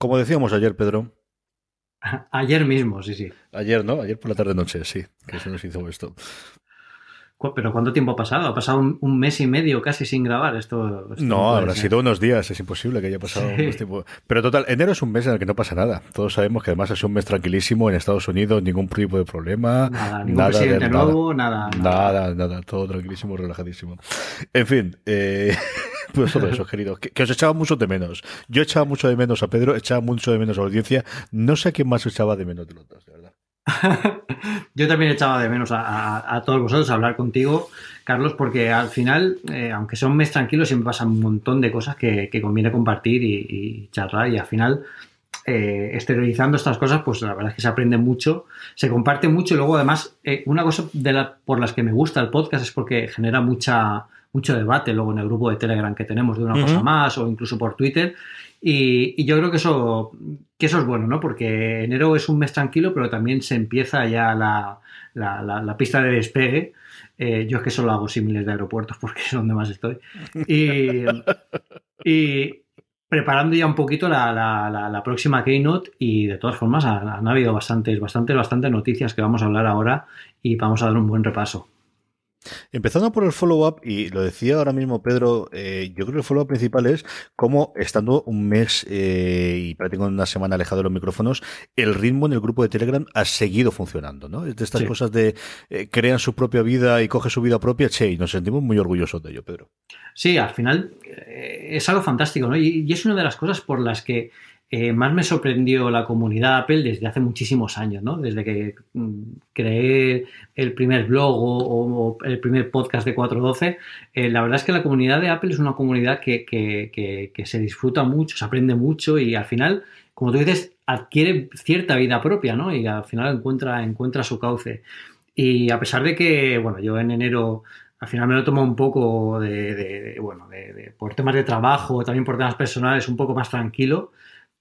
Como decíamos ayer, Pedro. Ayer mismo, sí, sí. Ayer, ¿no? Ayer por la tarde-noche, sí, que se nos hizo esto. ¿Pero cuánto tiempo ha pasado? ¿Ha pasado un, mes y medio casi sin grabar? Esto, no, habrá sido unos días, es imposible que haya pasado un tiempo. Pero total, enero es un mes en el que no pasa nada. Todos sabemos que además es un mes tranquilísimo en Estados Unidos, ningún tipo de problema. Nada, ningún presidente nuevo, nada, nada. Nada, todo tranquilísimo, relajadísimo. En fin, eh, pues todo eso, querido. Que, os echaba mucho de menos. Yo echaba mucho de menos a Pedro, echaba mucho de menos a la audiencia. No sé a quién más echaba de menos de los dos, de verdad. Yo también echaba de menos a, todos vosotros a hablar contigo, Carlos, porque al final, eh, aunque son mes tranquilos, siempre pasan un montón de cosas que, conviene compartir y, charlar y al final, eh, exteriorizando estas cosas, pues la verdad es que se aprende mucho, se comparte mucho y luego además, eh, una cosa de la, por las que me gusta el podcast es porque genera mucha mucho debate luego en el grupo de Telegram que tenemos de una cosa más o incluso por Twitter y, yo creo que eso, que eso es bueno, ¿no? Porque enero es un mes tranquilo, pero también se empieza ya la, la, pista de despegue. Eh, yo es que solo hago símiles de aeropuertos porque es donde más estoy. Y, y preparando ya un poquito la, próxima Keynote y de todas formas han, han habido bastantes, bastantes, bastantes noticias que vamos a hablar ahora y vamos a dar un buen repaso. Empezando por el follow-up, y lo decía ahora mismo Pedro, eh, yo creo que el follow-up principal es cómo, estando un mes eh, y prácticamente una semana alejado de los micrófonos, el ritmo en el grupo de Telegram ha seguido funcionando, ¿no? Es de estas cosas de eh, crean su propia vida y coge su vida propia, che, y nos sentimos muy orgullosos de ello, Pedro. Sí, al final es algo fantástico, ¿no? y es una de las cosas por las que eh, más me sorprendió la comunidad Apple desde hace muchísimos años, ¿no? Desde que mm, creé el primer blog o, el primer podcast de 412. Eh, la verdad es que la comunidad de Apple es una comunidad que, se disfruta mucho, se aprende mucho y al final, como tú dices, adquiere cierta vida propia, ¿no? Y al final encuentra, encuentra su cauce. Y a pesar de que, bueno, yo en enero al final me lo tomo un poco de, bueno, por temas de trabajo, también por temas personales, un poco más tranquilo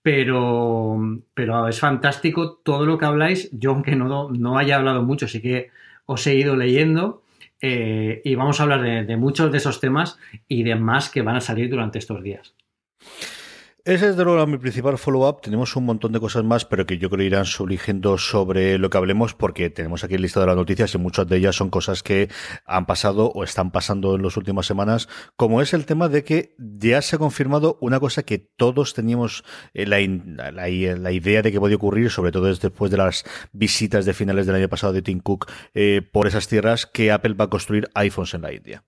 pero, pero es fantástico todo lo que habláis. Yo, aunque no, no haya hablado mucho, sí que os he ido leyendo eh, y vamos a hablar de, de, muchos de esos temas y de más que van a salir durante estos días. Ese es de luego mi principal follow-up. Tenemos un montón de cosas más, pero que yo creo irán surgiendo sobre lo que hablemos, porque tenemos aquí el listado de las noticias y muchas de ellas son cosas que han pasado o están pasando en las últimas semanas, como es el tema de que ya se ha confirmado una cosa que todos teníamos eh, la, idea de que podía ocurrir, sobre todo después de las visitas de finales del año pasado de Tim Cook eh, por esas tierras, que Apple va a construir iPhones en la India.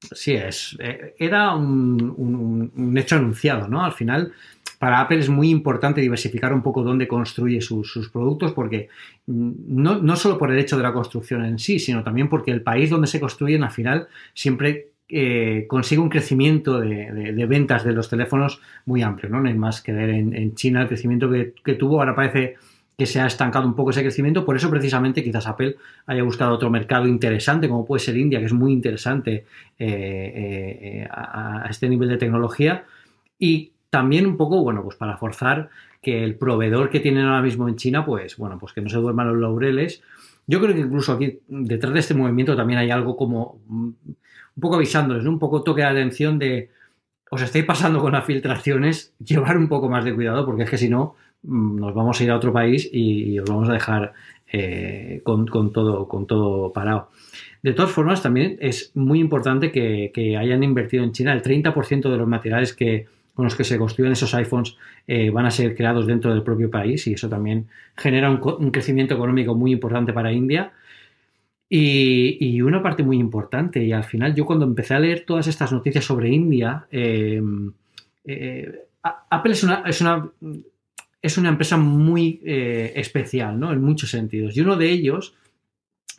Sí, es, eh, era un, hecho anunciado, ¿no? Al final, para Apple es muy importante diversificar un poco dónde construye sus, productos, porque no, no, solo por el hecho de la construcción en sí, sino también porque el país donde se construyen, al final, siempre eh, consigue un crecimiento de, ventas de los teléfonos muy amplio, ¿no? No hay más que ver en, China el crecimiento que tuvo, ahora parece que se ha estancado un poco ese crecimiento. Por eso, precisamente, quizás Apple haya buscado otro mercado interesante, como puede ser India, que es muy interesante eh, eh, a, este nivel de tecnología. Y también un poco, bueno, pues para forzar que el proveedor que tienen ahora mismo en China, pues, bueno, pues que no se duerman los laureles. Yo creo que incluso aquí, detrás de este movimiento, también hay algo como un poco avisándoles, un poco toque de atención de os estáis pasando con las filtraciones, llevar un poco más de cuidado, porque es que si no, Mm, nos vamos a ir a otro país y, os vamos a dejar eh, con, todo, con todo parado. De todas formas, también es muy importante que, hayan invertido en China. El 30% de los materiales que, con los que se construyen esos iPhones eh, van a ser creados dentro del propio país y eso también genera un, crecimiento económico muy importante para India. Y, una parte muy importante, y al final yo cuando empecé a leer todas estas noticias sobre India, eh, Apple es una es una empresa muy eh, especial, ¿no? En muchos sentidos. Y uno de ellos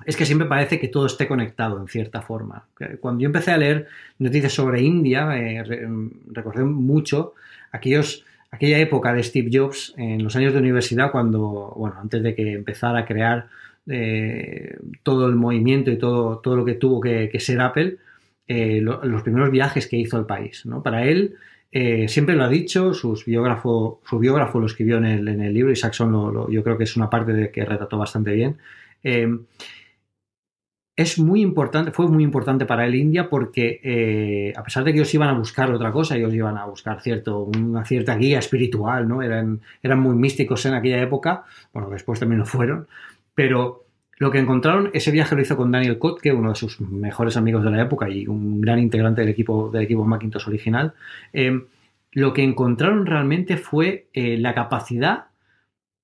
es que siempre parece que todo esté conectado en cierta forma. Cuando yo empecé a leer noticias sobre India, eh, recordé mucho aquella época de Steve Jobs en los años de universidad, cuando, bueno, antes de que empezara a crear eh, todo el movimiento y todo, todo lo que tuvo que, ser Apple, los primeros viajes que hizo al país. ¿no? Para él, eh, siempre lo ha dicho, sus biógrafo, su biógrafo lo escribió en el, en el libro y Saxon lo, yo creo que es una parte de que retrató bastante bien. Eh, es muy importante, fue muy importante para el India porque eh, a pesar de que ellos iban a buscar otra cosa, ellos iban a buscar cierto, una cierta guía espiritual, ¿no? Eran, eran muy místicos en aquella época, bueno, después también lo fueron, pero lo que encontraron, ese viaje lo hizo con Daniel Kotke, uno de sus mejores amigos de la época y un gran integrante del equipo, del equipo Macintosh original. Eh, lo que encontraron realmente fue eh, la capacidad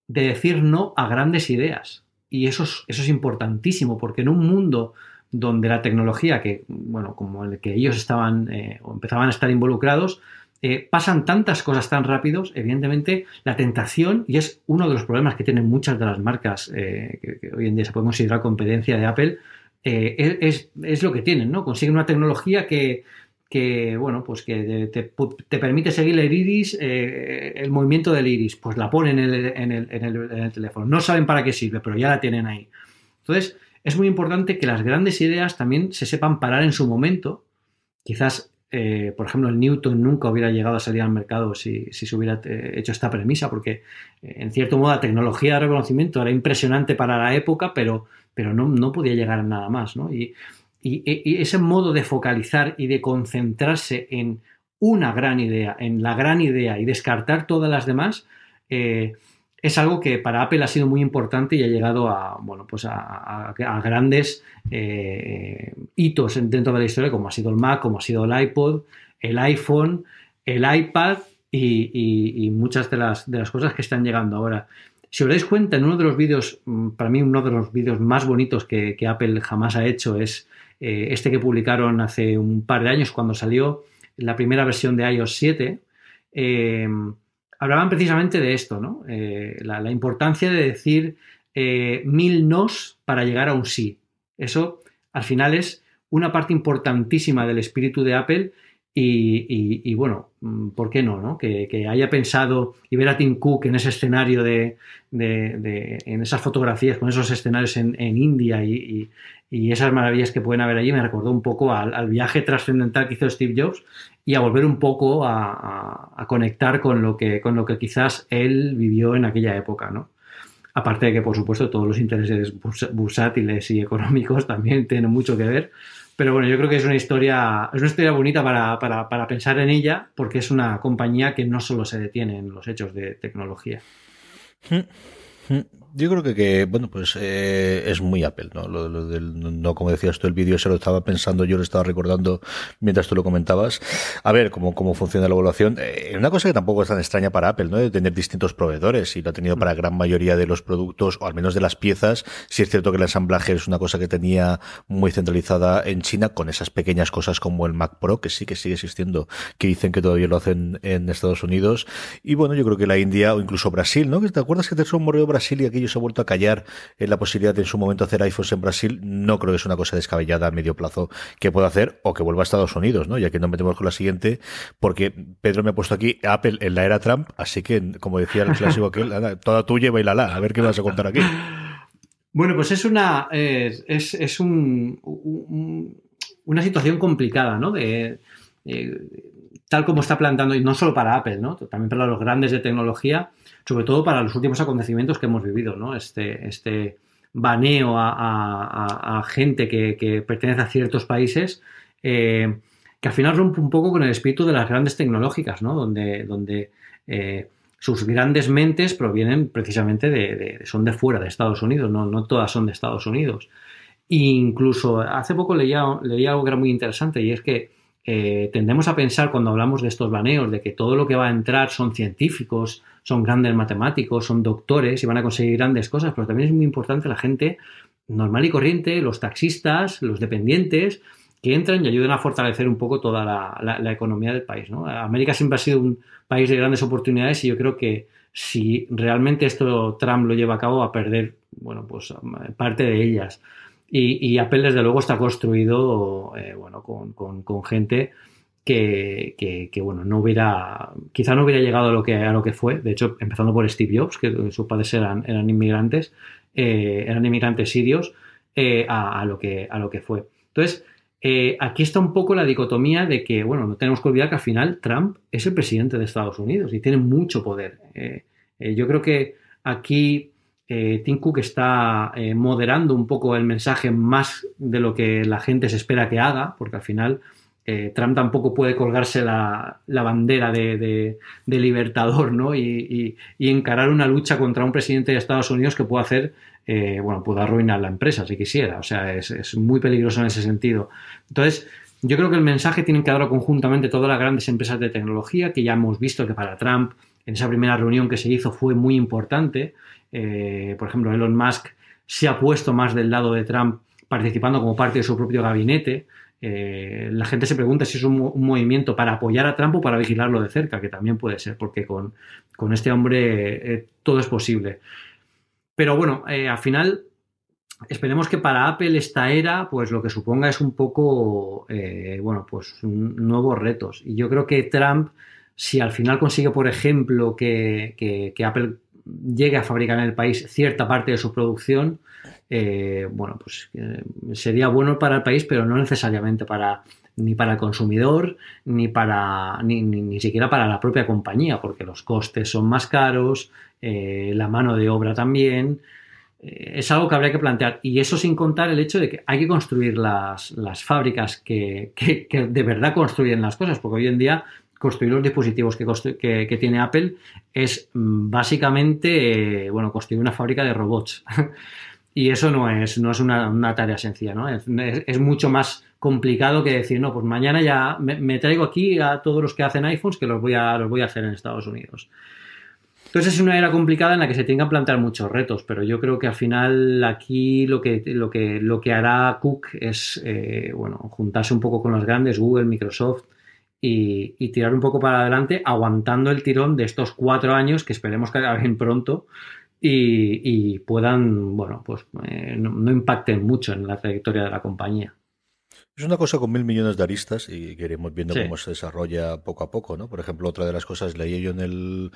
de decir no a grandes ideas. Y eso es, eso es importantísimo, porque en un mundo donde la tecnología, que, bueno, como el que ellos estaban eh, o empezaban a estar involucrados, eh, pasan tantas cosas tan rápidos, evidentemente la tentación, y es uno de los problemas que tienen muchas de las marcas eh, que, hoy en día se puede considerar competencia de Apple, es, es, lo que tienen, ¿no? Consiguen una tecnología que, que bueno, pues que te, permite seguir el iris, eh, el movimiento del iris, pues la ponen en el, teléfono. No saben para qué sirve, pero ya la tienen ahí. Entonces, es muy importante que las grandes ideas también se sepan parar en su momento. Quizás, eh, por ejemplo, el Newton nunca hubiera llegado a salir al mercado si, se hubiera eh, hecho esta premisa, porque en cierto modo la tecnología de reconocimiento era impresionante para la época, pero, pero no, no podía llegar a nada más. ¿no? Y, y, ese modo de focalizar y de concentrarse en una gran idea, en la gran idea y descartar todas las demás, eh, es algo que para Apple ha sido muy importante y ha llegado a, bueno, pues a, grandes eh, hitos dentro de la historia, como ha sido el Mac, como ha sido el iPod, el iPhone, el iPad y, muchas de las, de las cosas que están llegando ahora. Si os dais cuenta, en uno de los vídeos, mm, para mí uno de los vídeos más bonitos que Apple jamás ha hecho es eh, este que publicaron hace un par de años cuando salió la primera versión de iOS 7, eh, hablaban precisamente de esto, ¿no? Eh, la, importancia de decir mil nos para llegar a un sí. Eso al final es una parte importantísima del espíritu de Apple y, bueno, mm, ¿por qué no? no? Que, haya pensado y ver a Tim Cook en ese escenario de, en esas fotografías, con esos escenarios en, India y, esas maravillas que pueden haber allí, me recordó un poco al, viaje trascendental que hizo Steve Jobs y a volver un poco a, conectar con lo, que, con lo que quizás él vivió en aquella época, ¿no? Aparte de que, por supuesto, todos los intereses bursátiles y económicos también tienen mucho que ver, pero bueno, yo creo que es una historia, es una historia bonita para, para, para pensar en ella, porque es una compañía que no solo se detiene en los hechos de tecnología. Yo creo que, bueno, pues eh, es muy Apple, ¿no? Lo, del, no, como decías tú, el vídeo se lo estaba pensando, yo lo estaba recordando mientras tú lo comentabas. A ver cómo, cómo funciona la evaluación. Eh, una cosa que tampoco es tan extraña para Apple, ¿no? De tener distintos proveedores, y lo ha tenido para gran mayoría de los productos, o al menos de las piezas. Si es cierto que el ensamblaje es una cosa que tenía muy centralizada en China, con esas pequeñas cosas como el Mac Pro, que sí que sigue existiendo, que dicen que todavía lo hacen en Estados Unidos. Y bueno, yo creo que la India, o incluso Brasil, ¿no? ¿Te acuerdas que te morreo Brasil y aquello se ha vuelto a callar en la posibilidad de en su momento hacer iPhones en Brasil, no creo que es una cosa descabellada a medio plazo que pueda hacer o que vuelva a Estados Unidos, ¿no? Ya que no metemos con la siguiente, porque Pedro me ha puesto aquí Apple en la era Trump, así que, como decía el clásico toda tuya y bailala, a ver qué vas a contar aquí. Bueno, pues es una es, es un, una situación complicada, ¿no? De, tal como está plantando, y no solo para Apple, ¿no? También para los grandes de tecnología, sobre todo para los últimos acontecimientos que hemos vivido, ¿no? Este, este baneo a, gente que, pertenece a ciertos países, eh, que al final rompe un poco con el espíritu de las grandes tecnológicas, ¿no? Donde, donde eh, sus grandes mentes provienen precisamente de, son de fuera, de Estados Unidos, no, no todas son de Estados Unidos. E incluso hace poco leía, leía algo que era muy interesante y es que eh, tendemos a pensar cuando hablamos de estos baneos de que todo lo que va a entrar son científicos, son grandes matemáticos, son doctores y van a conseguir grandes cosas, pero también es muy importante la gente normal y corriente, los taxistas, los dependientes, que entran y ayudan a fortalecer un poco toda la, economía del país. América siempre ha sido un país de grandes oportunidades y yo creo que si realmente esto Trump lo lleva a cabo va a perder bueno, pues, parte de ellas. Y, Apple, desde luego, está construido eh, bueno, con, gente que, bueno, no hubiera, quizá no hubiera llegado a lo que, a lo que fue. De hecho, empezando por Steve Jobs, que sus padres eran, eran inmigrantes, eh, eran inmigrantes sirios, eh, a, lo que, a lo que fue. Entonces, aquí está un poco la dicotomía de que, bueno, no tenemos que olvidar que al final Trump es el presidente de Estados Unidos y tiene mucho poder. yo creo que aquí eh, Tim Cook está eh, moderando un poco el mensaje más de lo que la gente se espera que haga, porque al final eh, Trump tampoco puede colgarse la, bandera de, libertador ¿no? Y, encarar una lucha contra un presidente de Estados Unidos que puede hacer, bueno, puede arruinar la empresa si quisiera. O sea, es, muy peligroso en ese sentido. Entonces, yo creo que el mensaje tienen que darlo conjuntamente todas las grandes empresas de tecnología, que ya hemos visto que para Trump en esa primera reunión que se hizo fue muy importante. Eh, por ejemplo, Elon Musk se ha puesto más del lado de Trump participando como parte de su propio gabinete. Eh, la gente se pregunta si es un, movimiento para apoyar a Trump o para vigilarlo de cerca, que también puede ser, porque con, este hombre eh, todo es posible. Pero bueno, al final esperemos que para Apple esta era, pues lo que suponga es un poco, bueno, pues nuevos retos. Y yo creo que Trump si al final consigue, por ejemplo, que, Apple llegue a fabricar en el país cierta parte de su producción, eh, bueno, pues eh, sería bueno para el país, pero no necesariamente para ni para el consumidor, ni para ni, ni, siquiera para la propia compañía, porque los costes son más caros, eh, la mano de obra también. es algo que habría que plantear. Y eso sin contar el hecho de que hay que construir las, fábricas que, que, de verdad construyen las cosas, porque hoy en día construir los dispositivos que, tiene Apple es mm, básicamente, eh, bueno, construir una fábrica de robots. y eso no es, no es una, tarea sencilla, ¿no? Es, mucho más complicado que decir, no, pues mañana ya me, traigo aquí a todos los que hacen iPhones que los voy a, los voy a hacer en Estados Unidos. Entonces es una era complicada en la que se tienen que plantear muchos retos, pero yo creo que al final aquí lo que, lo que, lo que hará Cook es, eh, bueno, juntarse un poco con los grandes, Google, Microsoft, y, tirar un poco para adelante, aguantando el tirón de estos cuatro años que esperemos que acaben pronto y, puedan, bueno, pues eh, no impacten mucho en la trayectoria de la compañía. Es una cosa con mil millones de aristas y que iremos viendo cómo se desarrolla poco a poco, ¿no? Por ejemplo, otra de las cosas leí yo en el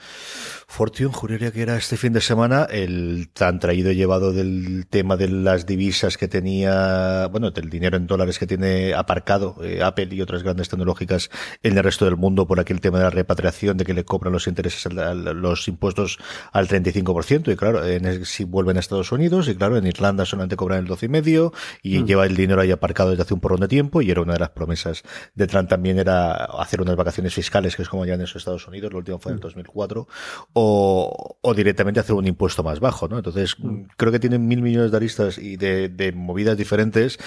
Fortune, juraría que era este fin de semana, el tan traído y llevado del tema de las divisas que tenía, bueno, del dinero en dólares que tiene aparcado eh, Apple y otras grandes tecnológicas en el resto del mundo por aquel tema de la repatriación, de que le cobran los intereses, los impuestos al 35%, y claro, en, si vuelven a Estados Unidos, y claro, en Irlanda solamente cobran el 12,5% y mm. lleva el dinero ahí aparcado desde hace un porrón de tiempo y era una de las promesas de Trump también era hacer unas vacaciones fiscales, que es como ya en esos Estados Unidos, lo último fue en el 2004, mm. o, o directamente hacer un impuesto más bajo, ¿no? Entonces, mm. creo que tienen mil millones de aristas y de, de, movidas diferentes,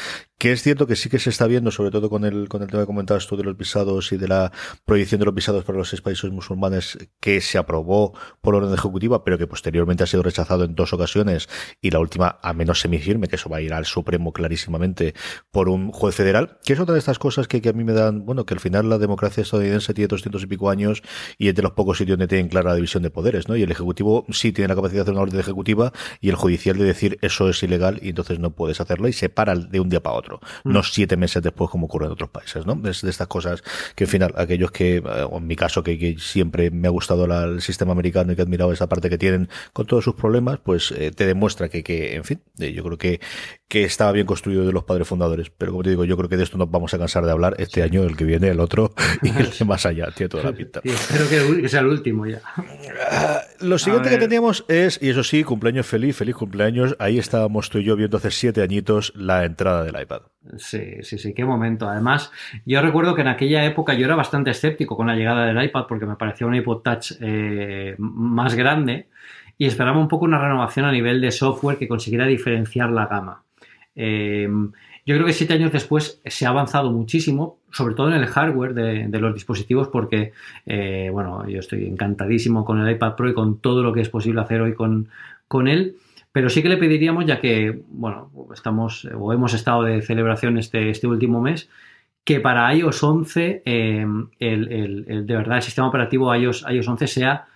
que es cierto que sí que se está viendo, sobre todo con el, con el tema que comentabas tú de los visados y de la prohibición de los visados para los seis países musulmanes que se aprobó por orden ejecutiva, pero que posteriormente ha sido rechazado en dos ocasiones y la última a menos semifirme, que eso va a ir al Supremo clarísimamente por un juez federal que es otra de estas cosas que, a mí me dan, bueno, que al final la democracia estadounidense tiene 200 y pico años y es de los pocos sitios donde tienen clara la división de poderes, ¿no? Y el Ejecutivo sí tiene la capacidad de hacer una orden ejecutiva y el judicial de decir eso es ilegal y entonces no puedes hacerlo y se para de un día para otro, no mm. siete meses después como ocurre en otros países, ¿no? Es de estas cosas que al final, aquellos que, eh, en mi caso, que, siempre me ha gustado el sistema americano y que he admirado esa parte que tienen con todos sus problemas, pues eh, te demuestra que, que, en fin, eh, yo creo que, que estaba bien construido de los padres fundadores, pero como te digo, yo creo que de esto nos vamos a cansar de hablar este año, el que viene, el otro y el de más allá. Tiene toda la pinta. espero que sea el último ya. Ah, lo siguiente que teníamos es, y eso sí, cumpleaños feliz, feliz cumpleaños. Ahí estábamos tú y yo viendo hace siete añitos la entrada del iPad. Sí, sí, sí, qué momento. Además, yo recuerdo que en aquella época yo era bastante escéptico con la llegada del iPad porque me parecía un iPod Touch eh, más grande y esperaba un poco una renovación a nivel de software que consiguiera diferenciar la gama. Eh, yo creo que siete años después se ha avanzado muchísimo, sobre todo en el hardware de, los dispositivos, porque, eh, bueno, yo estoy encantadísimo con el iPad Pro y con todo lo que es posible hacer hoy con, con él. Pero sí que le pediríamos, ya que, bueno, estamos o hemos estado de celebración este, este último mes, que para iOS 11, eh, el, de verdad, el sistema operativo iOS, iOS 11 sea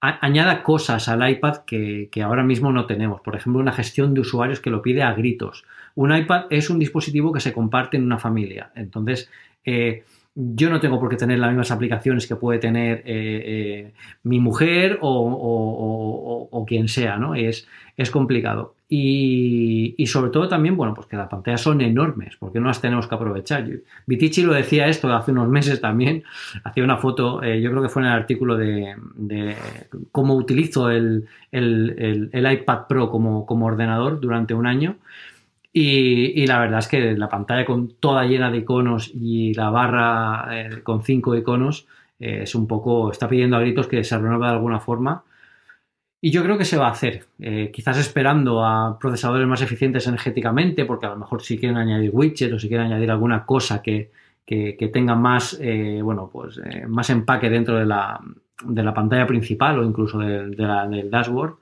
añada cosas al iPad que, ahora mismo no tenemos. Por ejemplo, una gestión de usuarios que lo pide a gritos. Un iPad es un dispositivo que se comparte en una familia. Entonces, eh, yo no tengo por qué tener las mismas aplicaciones que puede tener eh, eh, mi mujer o, quien sea, ¿no? Es, es complicado. Y, sobre todo también, bueno, pues que las pantallas son enormes, porque no las tenemos que aprovechar. Vitici lo decía esto hace unos meses también, hacía una foto, eh, yo creo que fue en el artículo de, cómo utilizo el, iPad Pro como, como, ordenador durante un año. Y, la verdad es que la pantalla con toda llena de iconos y la barra eh, con cinco iconos eh, es un poco, está pidiendo a gritos que se renueve de alguna forma. Y yo creo que se va a hacer, eh, quizás esperando a procesadores más eficientes energéticamente, porque a lo mejor si quieren añadir widgets o si quieren añadir alguna cosa que, tenga más, eh, bueno, pues eh, más empaque dentro de la, de la, pantalla principal o incluso del dashboard,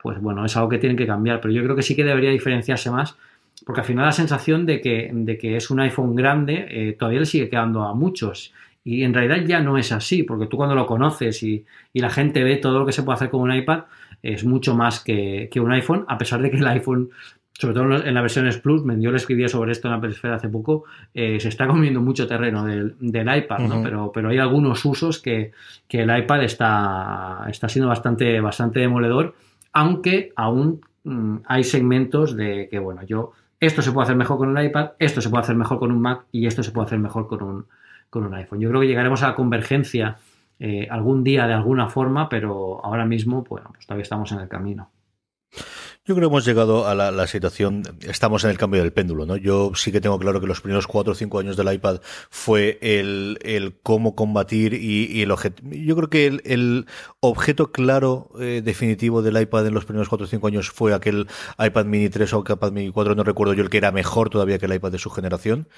pues bueno, es algo que tienen que cambiar. Pero yo creo que sí que debería diferenciarse más, porque al final la sensación de que, de que es un iPhone grande todavía le sigue quedando a muchos. Y en realidad ya no es así, porque tú cuando lo conoces y, la gente ve todo lo que se puede hacer con un iPad, es mucho más que, un iPhone, a pesar de que el iPhone, sobre todo en las versiones Plus, yo le escribía sobre esto en la Perisfera hace poco, eh, se está comiendo mucho terreno del, iPad, ¿no? pero, pero hay algunos usos que, el iPad está, está siendo bastante, bastante demoledor, aunque aún mm, hay segmentos de que, bueno, yo, esto se puede hacer mejor con un iPad, esto se puede hacer mejor con un Mac y esto se puede hacer mejor con un, con un iPhone. Yo creo que llegaremos a la convergencia eh, algún día de alguna forma, pero ahora mismo, bueno, pues todavía estamos en el camino. Yo creo que hemos llegado a la, situación, estamos en el cambio del péndulo, ¿no? Yo sí que tengo claro que los primeros cuatro o cinco años del iPad fue el, el cómo combatir y, el objeto. Yo creo que el, objeto claro, eh, definitivo del iPad en los primeros cuatro o cinco años fue aquel iPad mini 3 o iPad mini 4, no recuerdo yo el que era mejor todavía que el iPad de su generación.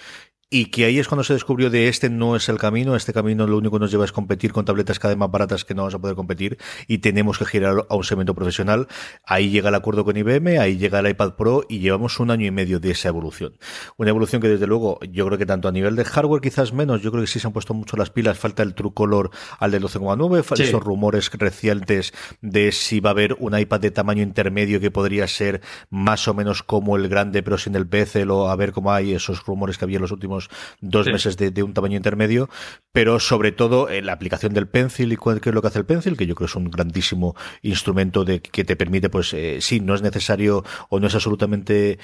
Y que ahí es cuando se descubrió de este no es el camino, este camino lo único que nos lleva es competir con tabletas cada vez más baratas que no vamos a poder competir y tenemos que girar a un segmento profesional. Ahí llega el acuerdo con IBM, ahí llega el iPad Pro y llevamos un año y medio de esa evolución. Una evolución que desde luego yo creo que tanto a nivel de hardware quizás menos, yo creo que sí se han puesto mucho las pilas, falta el True Color al del 12,9, faltan esos rumores recientes de si va a haber un iPad de tamaño intermedio que podría ser más o menos como el grande pero sin el bezel o a ver cómo hay esos rumores que había en los últimos dos meses de, un tamaño intermedio, pero sobre todo en la aplicación del Pencil y qué es lo que hace el Pencil, que yo creo es un grandísimo instrumento de que te permite, pues eh, sí, no es necesario o no es absolutamente,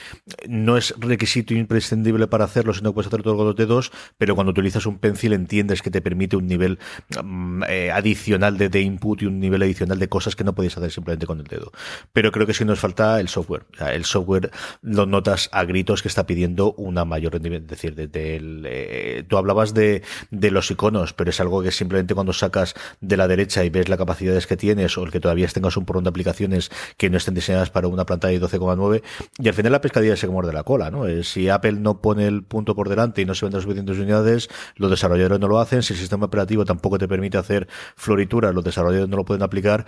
no es requisito imprescindible para hacerlo, sino que puedes hacer todo con los dedos, pero cuando utilizas un pencil entiendes que te permite un nivel mm, eh, adicional de, input y un nivel adicional de cosas que no podías hacer simplemente con el dedo. Pero creo que sí nos falta el software. el software lo notas a gritos que está pidiendo una mayor rendimiento. Es decir, de, eh, tú hablabas de, los iconos, pero es algo que simplemente cuando sacas de la derecha y ves las capacidades que tienes o el que todavía tengas un porrón de aplicaciones que no estén diseñadas para una pantalla de 12,9 y al final la pescadilla se muerde la cola, ¿no? Eh, si Apple no pone el punto por delante y no se venden suficientes unidades, los desarrolladores no lo hacen, si el sistema operativo tampoco te permite hacer florituras, los desarrolladores no lo pueden aplicar.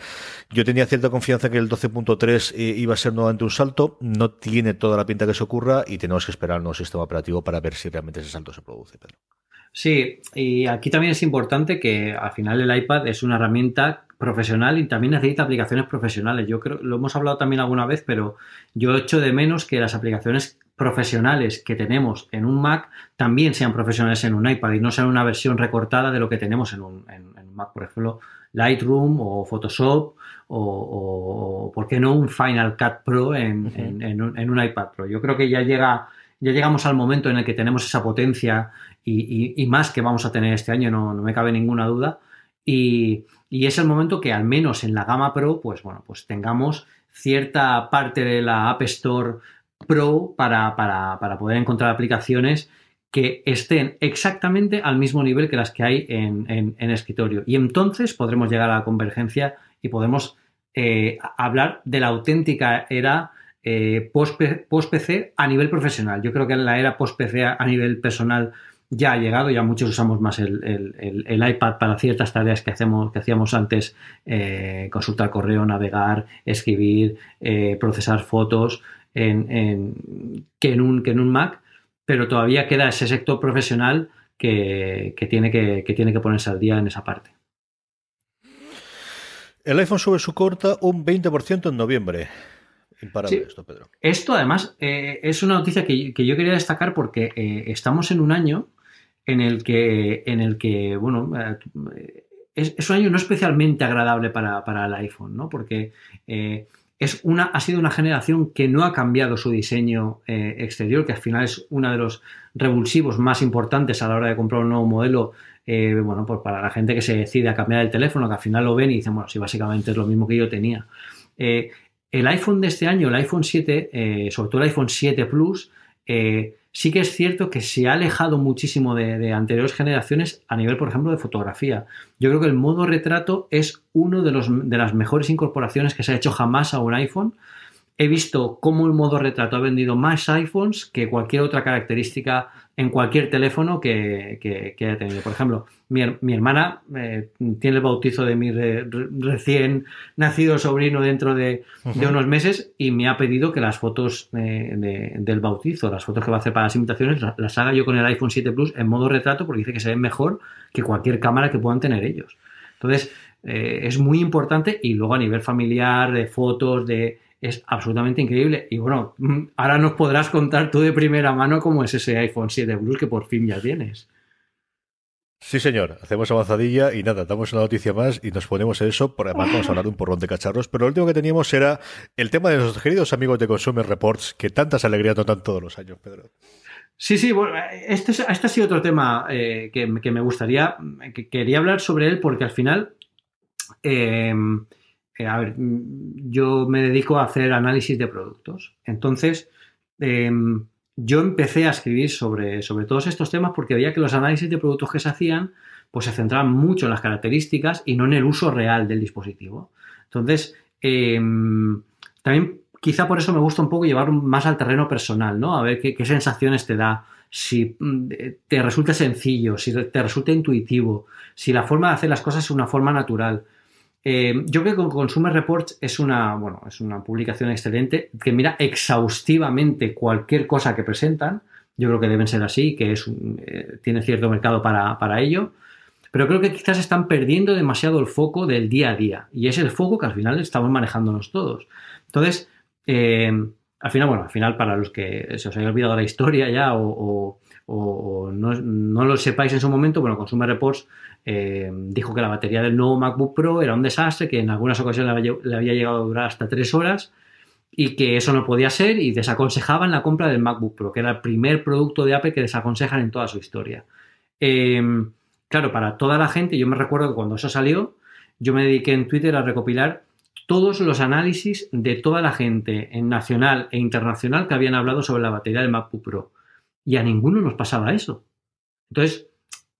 Yo tenía cierta confianza que el 12.3 eh, iba a ser nuevamente un salto, no tiene toda la pinta que se ocurra y tenemos que esperar un nuevo sistema operativo para ver si realmente ese salto se produce, Pedro. Sí, y aquí también es importante que al final el iPad es una herramienta profesional y también necesita aplicaciones profesionales. Yo creo, lo hemos hablado también alguna vez, pero yo echo de menos que las aplicaciones profesionales que tenemos en un Mac también sean profesionales en un iPad y no sean una versión recortada de lo que tenemos en un, Mac. Por ejemplo, Lightroom o Photoshop o, ¿por qué no un Final Cut Pro en, un, iPad Pro? Yo creo que ya llega ya llegamos al momento en el que tenemos esa potencia y, más que vamos a tener este año, no, no me cabe ninguna duda. Y, es el momento que al menos en la gama Pro, pues bueno, pues tengamos cierta parte de la App Store Pro para, poder encontrar aplicaciones que estén exactamente al mismo nivel que las que hay en, escritorio. Y entonces podremos llegar a la convergencia y podemos eh, hablar de la auténtica era eh, post-PC a nivel profesional. Yo creo que la era post-PC a nivel personal ya ha llegado, ya muchos usamos más el, iPad para ciertas tareas que, hacemos, que hacíamos antes, eh, consultar correo, navegar, escribir, eh, procesar fotos, en, que, en un, que en un Mac, pero todavía queda ese sector profesional que, tiene que, tiene que ponerse al día en esa parte. El iPhone sube su corta un 20% en noviembre. Esto, Pedro. Esto, además, eh, es una noticia que, yo quería destacar porque estamos en un año en el que, en el que bueno, eh, es, un año no especialmente agradable para, el iPhone, ¿no? Porque eh, es una, ha sido una generación que no ha cambiado su diseño eh, exterior, que al final es uno de los revulsivos más importantes a la hora de comprar un nuevo modelo. Eh, bueno, pues para la gente que se decide a cambiar el teléfono, que al final lo ven y dicen, bueno, sí, básicamente es lo mismo que yo tenía. Eh, el iPhone de este año, el iPhone 7, sobre todo el iPhone 7 Plus, sí que es cierto que se ha alejado muchísimo de, anteriores generaciones a nivel, por ejemplo, de fotografía. Yo creo que el modo retrato es uno de, de las mejores incorporaciones que se ha hecho jamás a un iPhone he visto cómo el modo retrato ha vendido más iPhones que cualquier otra característica en cualquier teléfono que, haya tenido. Por ejemplo, mi, hermana eh, tiene el bautizo de mi recién nacido sobrino dentro de, unos meses y me ha pedido que las fotos eh, del bautizo, las fotos que va a hacer para las invitaciones, las, haga yo con el iPhone 7 Plus en modo retrato porque dice que se ven mejor que cualquier cámara que puedan tener ellos. Entonces, eh, es muy importante y luego a nivel familiar, de fotos, de es absolutamente increíble. Y bueno, mm, ahora nos podrás contar tú de primera mano cómo es ese iPhone 7 Plus que por fin ya tienes. Sí, señor, hacemos avanzadilla y nada, damos una noticia más y nos ponemos en eso. Por además, vamos a hablar de un porrón de cacharros. Pero lo último que teníamos era el tema de nuestros queridos amigos de Consumer Reports, que tantas alegrías nos dan todos los años, Pedro. Sí, sí, bueno, este, este ha sido otro tema eh, que, me gustaría, que quería hablar sobre él porque al final eh, eh, a ver, mm, yo me dedico a hacer análisis de productos. Entonces, em, yo empecé a escribir sobre, sobre todos estos temas porque veía que los análisis de productos que se hacían, pues se centraban mucho en las características y no en el uso real del dispositivo. Entonces, em, también quizá por eso me gusta un poco llevar más al terreno personal, ¿no? A ver qué, sensaciones te da, si mm, te resulta sencillo, si te resulta intuitivo, si la forma de hacer las cosas es una forma natural. Eh, yo creo que Consumer Reports es una, bueno, es una publicación excelente que mira exhaustivamente cualquier cosa que presentan. Yo creo que deben ser así, que es eh, tiene cierto mercado para, ello. Pero creo que quizás están perdiendo demasiado el foco del día a día. Y es el foco que al final estamos manejándonos todos. Entonces, eh, al final, bueno, al final, para los que se os haya olvidado la historia ya o, no, no, lo sepáis en su momento, bueno, Consumer Reports eh, dijo que la batería del nuevo MacBook Pro era un desastre, que en algunas ocasiones le había, llegado a durar hasta tres horas y que eso no podía ser y desaconsejaban la compra del MacBook Pro, que era el primer producto de Apple que desaconsejan en toda su historia. Eh, claro, para toda la gente, yo me recuerdo que cuando eso salió, yo me dediqué en Twitter a recopilar todos los análisis de toda la gente en nacional e internacional que habían hablado sobre la batería del MacBook Pro. Y a ninguno nos pasaba eso. Entonces,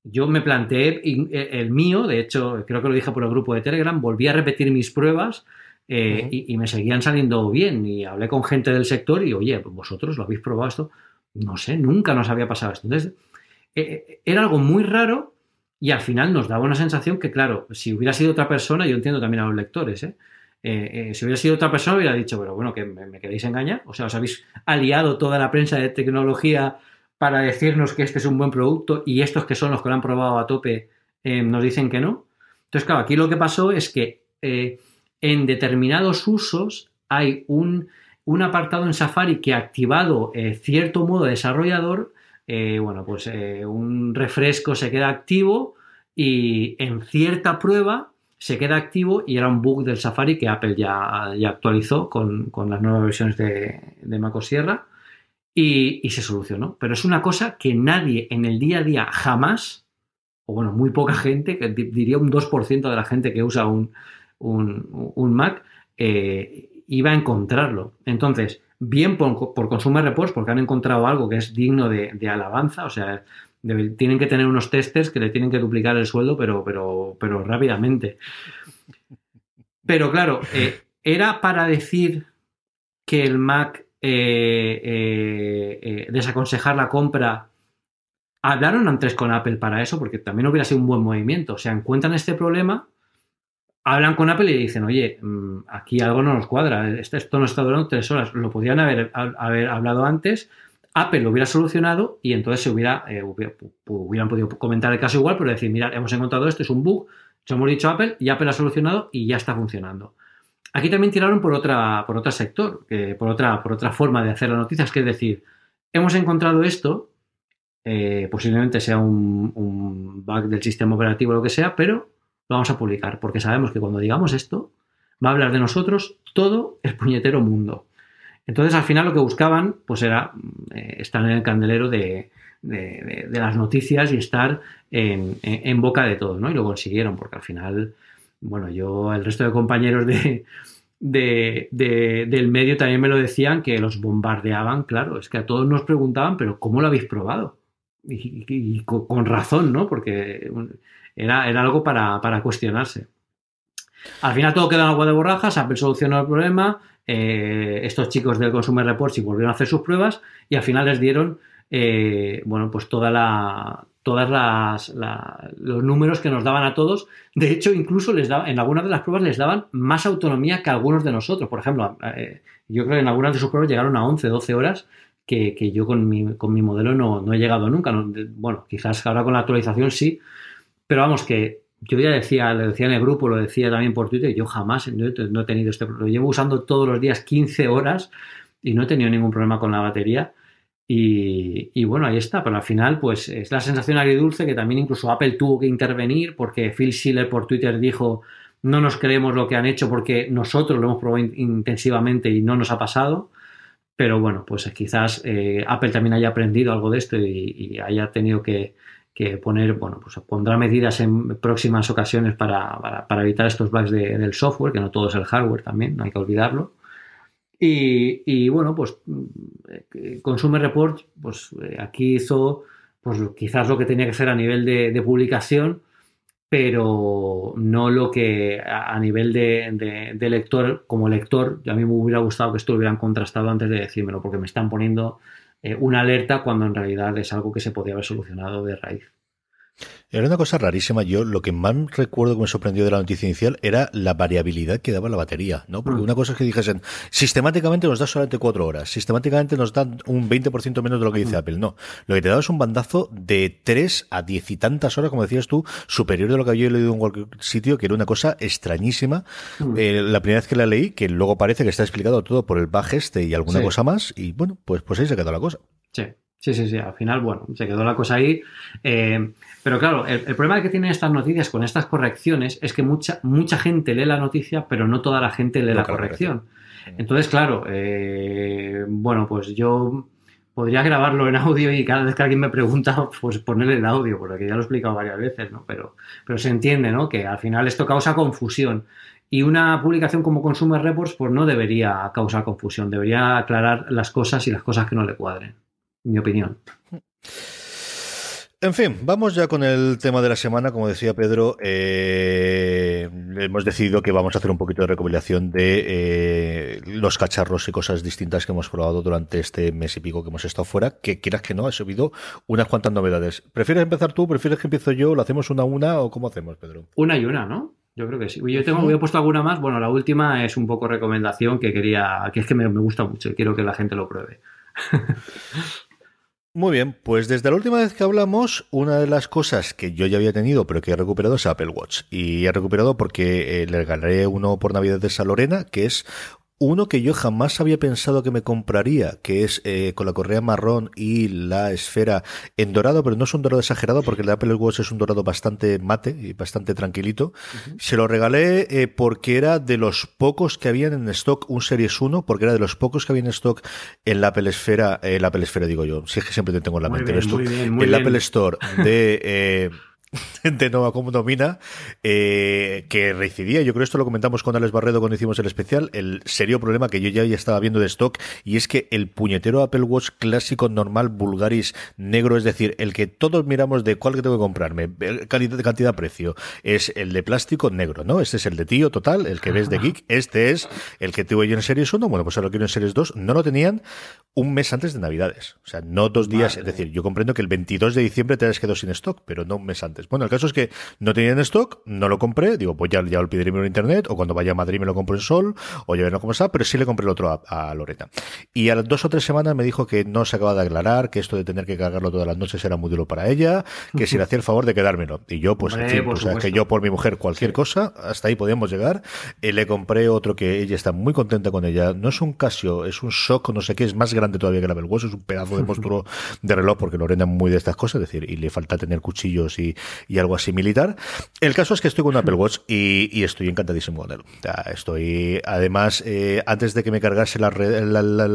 yo me planteé eh, el mío, de hecho, creo que lo dije por el grupo de Telegram, volví a repetir mis pruebas eh, y, me seguían saliendo bien. Y hablé con gente del sector y, oye, vosotros lo habéis probado esto. No sé, nunca nos había pasado esto. Entonces, eh, era algo muy raro y al final nos daba una sensación que, claro, si hubiera sido otra persona, yo entiendo también a los lectores, si hubiera sido otra persona, hubiera dicho, pero bueno, que me, me queréis engañar. O sea, os habéis aliado toda la prensa de tecnología para decirnos que este es un buen producto y estos que son los que lo han probado a tope eh, nos dicen que no. Entonces, claro, aquí lo que pasó es que eh, en determinados usos hay un, apartado en Safari que ha activado eh, cierto modo desarrollador, bueno, pues un refresco se queda activo y en cierta prueba se queda activo y era un bug del Safari que Apple ya, ya actualizó con, las nuevas versiones de, de Sierra y, se solucionó. Pero es una cosa que nadie en el día a día jamás, o bueno, muy poca gente, que diría un 2% de la gente que usa un, Mac, eh, iba a encontrarlo. Entonces, bien por, por, Consumer Reports, porque han encontrado algo que es digno de, alabanza, o sea, tienen que tener unos testers que le tienen que duplicar el sueldo, pero, pero, pero rápidamente. Pero claro, eh, era para decir que el Mac eh, eh, eh, desaconsejar la compra. Hablaron antes con Apple para eso, porque también hubiera sido un buen movimiento. O sea, encuentran este problema, hablan con Apple y dicen, oye, mm, aquí algo no nos cuadra, esto no está durando tres horas. Lo podrían haber, haber hablado antes, Apple lo hubiera solucionado y entonces se hubiera, hubieran podido comentar el caso igual, pero decir, mira, hemos encontrado esto, es un bug, se hemos dicho Apple y Apple ha solucionado y ya está funcionando. Aquí también tiraron por otra, por otro sector, por, otra, por otra forma de hacer las noticias, que es decir, hemos encontrado esto, eh, posiblemente sea un, bug del sistema operativo o lo que sea, pero lo vamos a publicar, porque sabemos que cuando digamos esto, va a hablar de nosotros todo el puñetero mundo. Entonces, al final lo que buscaban, pues era eh, estar en el candelero de, las noticias y estar en, boca de todos, ¿no? Y lo consiguieron, porque al final, bueno, yo, el resto de compañeros de, del medio también me lo decían, que los bombardeaban, claro, es que a todos nos preguntaban, pero ¿cómo lo habéis probado? Y, con, razón, ¿no? Porque era, era algo para, para cuestionarse. Al final todo quedó en agua de borrajas, Apple solucionó el problema, eh, estos chicos del Consumer Reports y volvieron a hacer sus pruebas y al final les dieron, eh, bueno, pues toda la, todas las, los números que nos daban a todos. De hecho, incluso les daba, en algunas de las pruebas les daban más autonomía que algunos de nosotros. Por ejemplo, eh, yo creo que en algunas de sus pruebas llegaron a 11, 12 horas que, yo con mi, con mi modelo no, no, he llegado nunca. bueno, quizás ahora con la actualización sí, pero vamos que yo ya decía, lo decía en el grupo, lo decía también por Twitter, yo jamás no he, tenido este problema. Lo llevo usando todos los días 15 horas y no he tenido ningún problema con la batería. Y, bueno, ahí está, pero al final, pues es la sensación agridulce que también incluso Apple tuvo que intervenir porque Phil Schiller por Twitter dijo no nos creemos lo que han hecho porque nosotros lo hemos probado intensivamente y no nos ha pasado. Pero bueno, pues quizás eh, Apple también haya aprendido algo de esto y haya tenido que, poner, bueno, pues pondrá medidas en próximas ocasiones para, evitar estos bugs del software, que no todo es el hardware también, no hay que olvidarlo. Y, bueno, pues eh, Consumer Report, pues eh, aquí hizo pues quizás lo que tenía que ser a nivel de, publicación, pero no lo que a, nivel de, lector, como lector, a mí me hubiera gustado que esto hubieran contrastado antes de decírmelo, porque me están poniendo eh, una alerta cuando en realidad es algo que se podía haber solucionado de raíz. Era una cosa rarísima. Yo lo que más recuerdo que me sorprendió de la noticia inicial era la variabilidad que daba la batería, ¿no? Porque mm. una cosa es que dijesen, sistemáticamente nos da solamente cuatro horas, sistemáticamente nos dan un 20% menos de lo que dice mm. Apple. No, lo que te daba es un bandazo de tres a diez y tantas horas, como decías tú, superior de lo que había leído en cualquier sitio, que era una cosa extrañísima. Mm. Eh, la primera vez que la leí, que luego parece que está explicado todo por el bug este y alguna cosa más, y bueno, pues, pues ahí se quedó la cosa. Sí. Sí, sí, sí. Al final, bueno, se quedó la cosa ahí. Eh, pero claro, el, problema que tienen estas noticias con estas correcciones es que mucha, mucha gente lee la noticia, pero no toda la gente lee la corrección. Entonces, claro, eh, bueno, pues yo podría grabarlo en audio y cada vez que alguien me pregunta, pues ponerle el audio, porque ya lo he explicado varias veces, ¿no? Pero, pero se entiende, ¿no? Que al final esto causa confusión. Y una publicación como Consumer Reports, pues no debería causar confusión, debería aclarar las cosas y las cosas que no le cuadren mi opinión. En fin, vamos ya con el tema de la semana. Como decía Pedro, eh, hemos decidido que vamos a hacer un poquito de recopilación de eh, los cacharros y cosas distintas que hemos probado durante este mes y pico que hemos estado fuera. Que quieras que no, ha subido unas cuantas novedades. ¿Prefieres empezar tú? ¿Prefieres que empiezo yo? ¿Lo hacemos una a una o cómo hacemos, Pedro? Una y una, ¿no? Yo creo que sí. Yo tengo, he puesto alguna más. Bueno, la última es un poco recomendación que quería, que es que me, me gusta mucho y quiero que la gente lo pruebe. Muy bien, pues desde la última vez que hablamos, una de las cosas que yo ya había tenido, pero que he recuperado es Apple Watch. Y he recuperado porque eh, le regalaré uno por Navidad de Lorena, que es uno que yo jamás había pensado que me compraría, que es eh, con la correa marrón y la esfera en dorado, pero no es un dorado exagerado porque el de Apple Watch es un dorado bastante mate y bastante tranquilito. Se lo regalé eh, porque era de los pocos que habían en stock, un Series 1, porque era de los pocos que había en stock en la Apple Esfera, eh, la Apple Esfera digo yo, si es que siempre te tengo en la mente esto, el Apple Store de... de Nova como domina, eh, que recidía, yo creo esto lo comentamos con Alex Barredo cuando hicimos el especial, el serio problema que yo ya, estaba viendo de stock, y es que el puñetero Apple Watch clásico, normal, vulgaris, negro, es decir, el que todos miramos de cuál que tengo que comprarme, calidad, cantidad, precio, es el de plástico negro, ¿no? Este es el de tío total, el que ves de Geek, este es el que tuve yo en Series 1, bueno, pues ahora lo quiero en Series 2, no lo tenían un mes antes de Navidades, o sea, no dos días, es decir, yo comprendo que el 22 de diciembre te has quedado sin stock, pero no un mes antes. Bueno, el caso es que no tenía en stock, no lo compré, digo, pues ya, ya lo pediré en internet, o cuando vaya a Madrid me lo compro en Sol, o ya veré cómo está, pero sí le compré el otro a, Loreta. Y a las dos o tres semanas me dijo que no se acaba de aclarar, que esto de tener que cargarlo todas las noches era muy duro para ella, que si le hacía el favor de quedármelo. Y yo, pues, en fin, pues, que yo por mi mujer cualquier cosa, hasta ahí podíamos llegar. Eh, le compré otro que ella está muy contenta con ella. No es un Casio, es un Shock, no sé qué, es más grande todavía que Apple Watch, es un pedazo de monstruo de reloj, porque Lorena es muy de estas cosas, es decir, y le falta tener cuchillos y, y algo así militar. El caso es que estoy con un Apple Watch y, estoy encantadísimo con él. estoy, además, eh, antes de que me cargase la,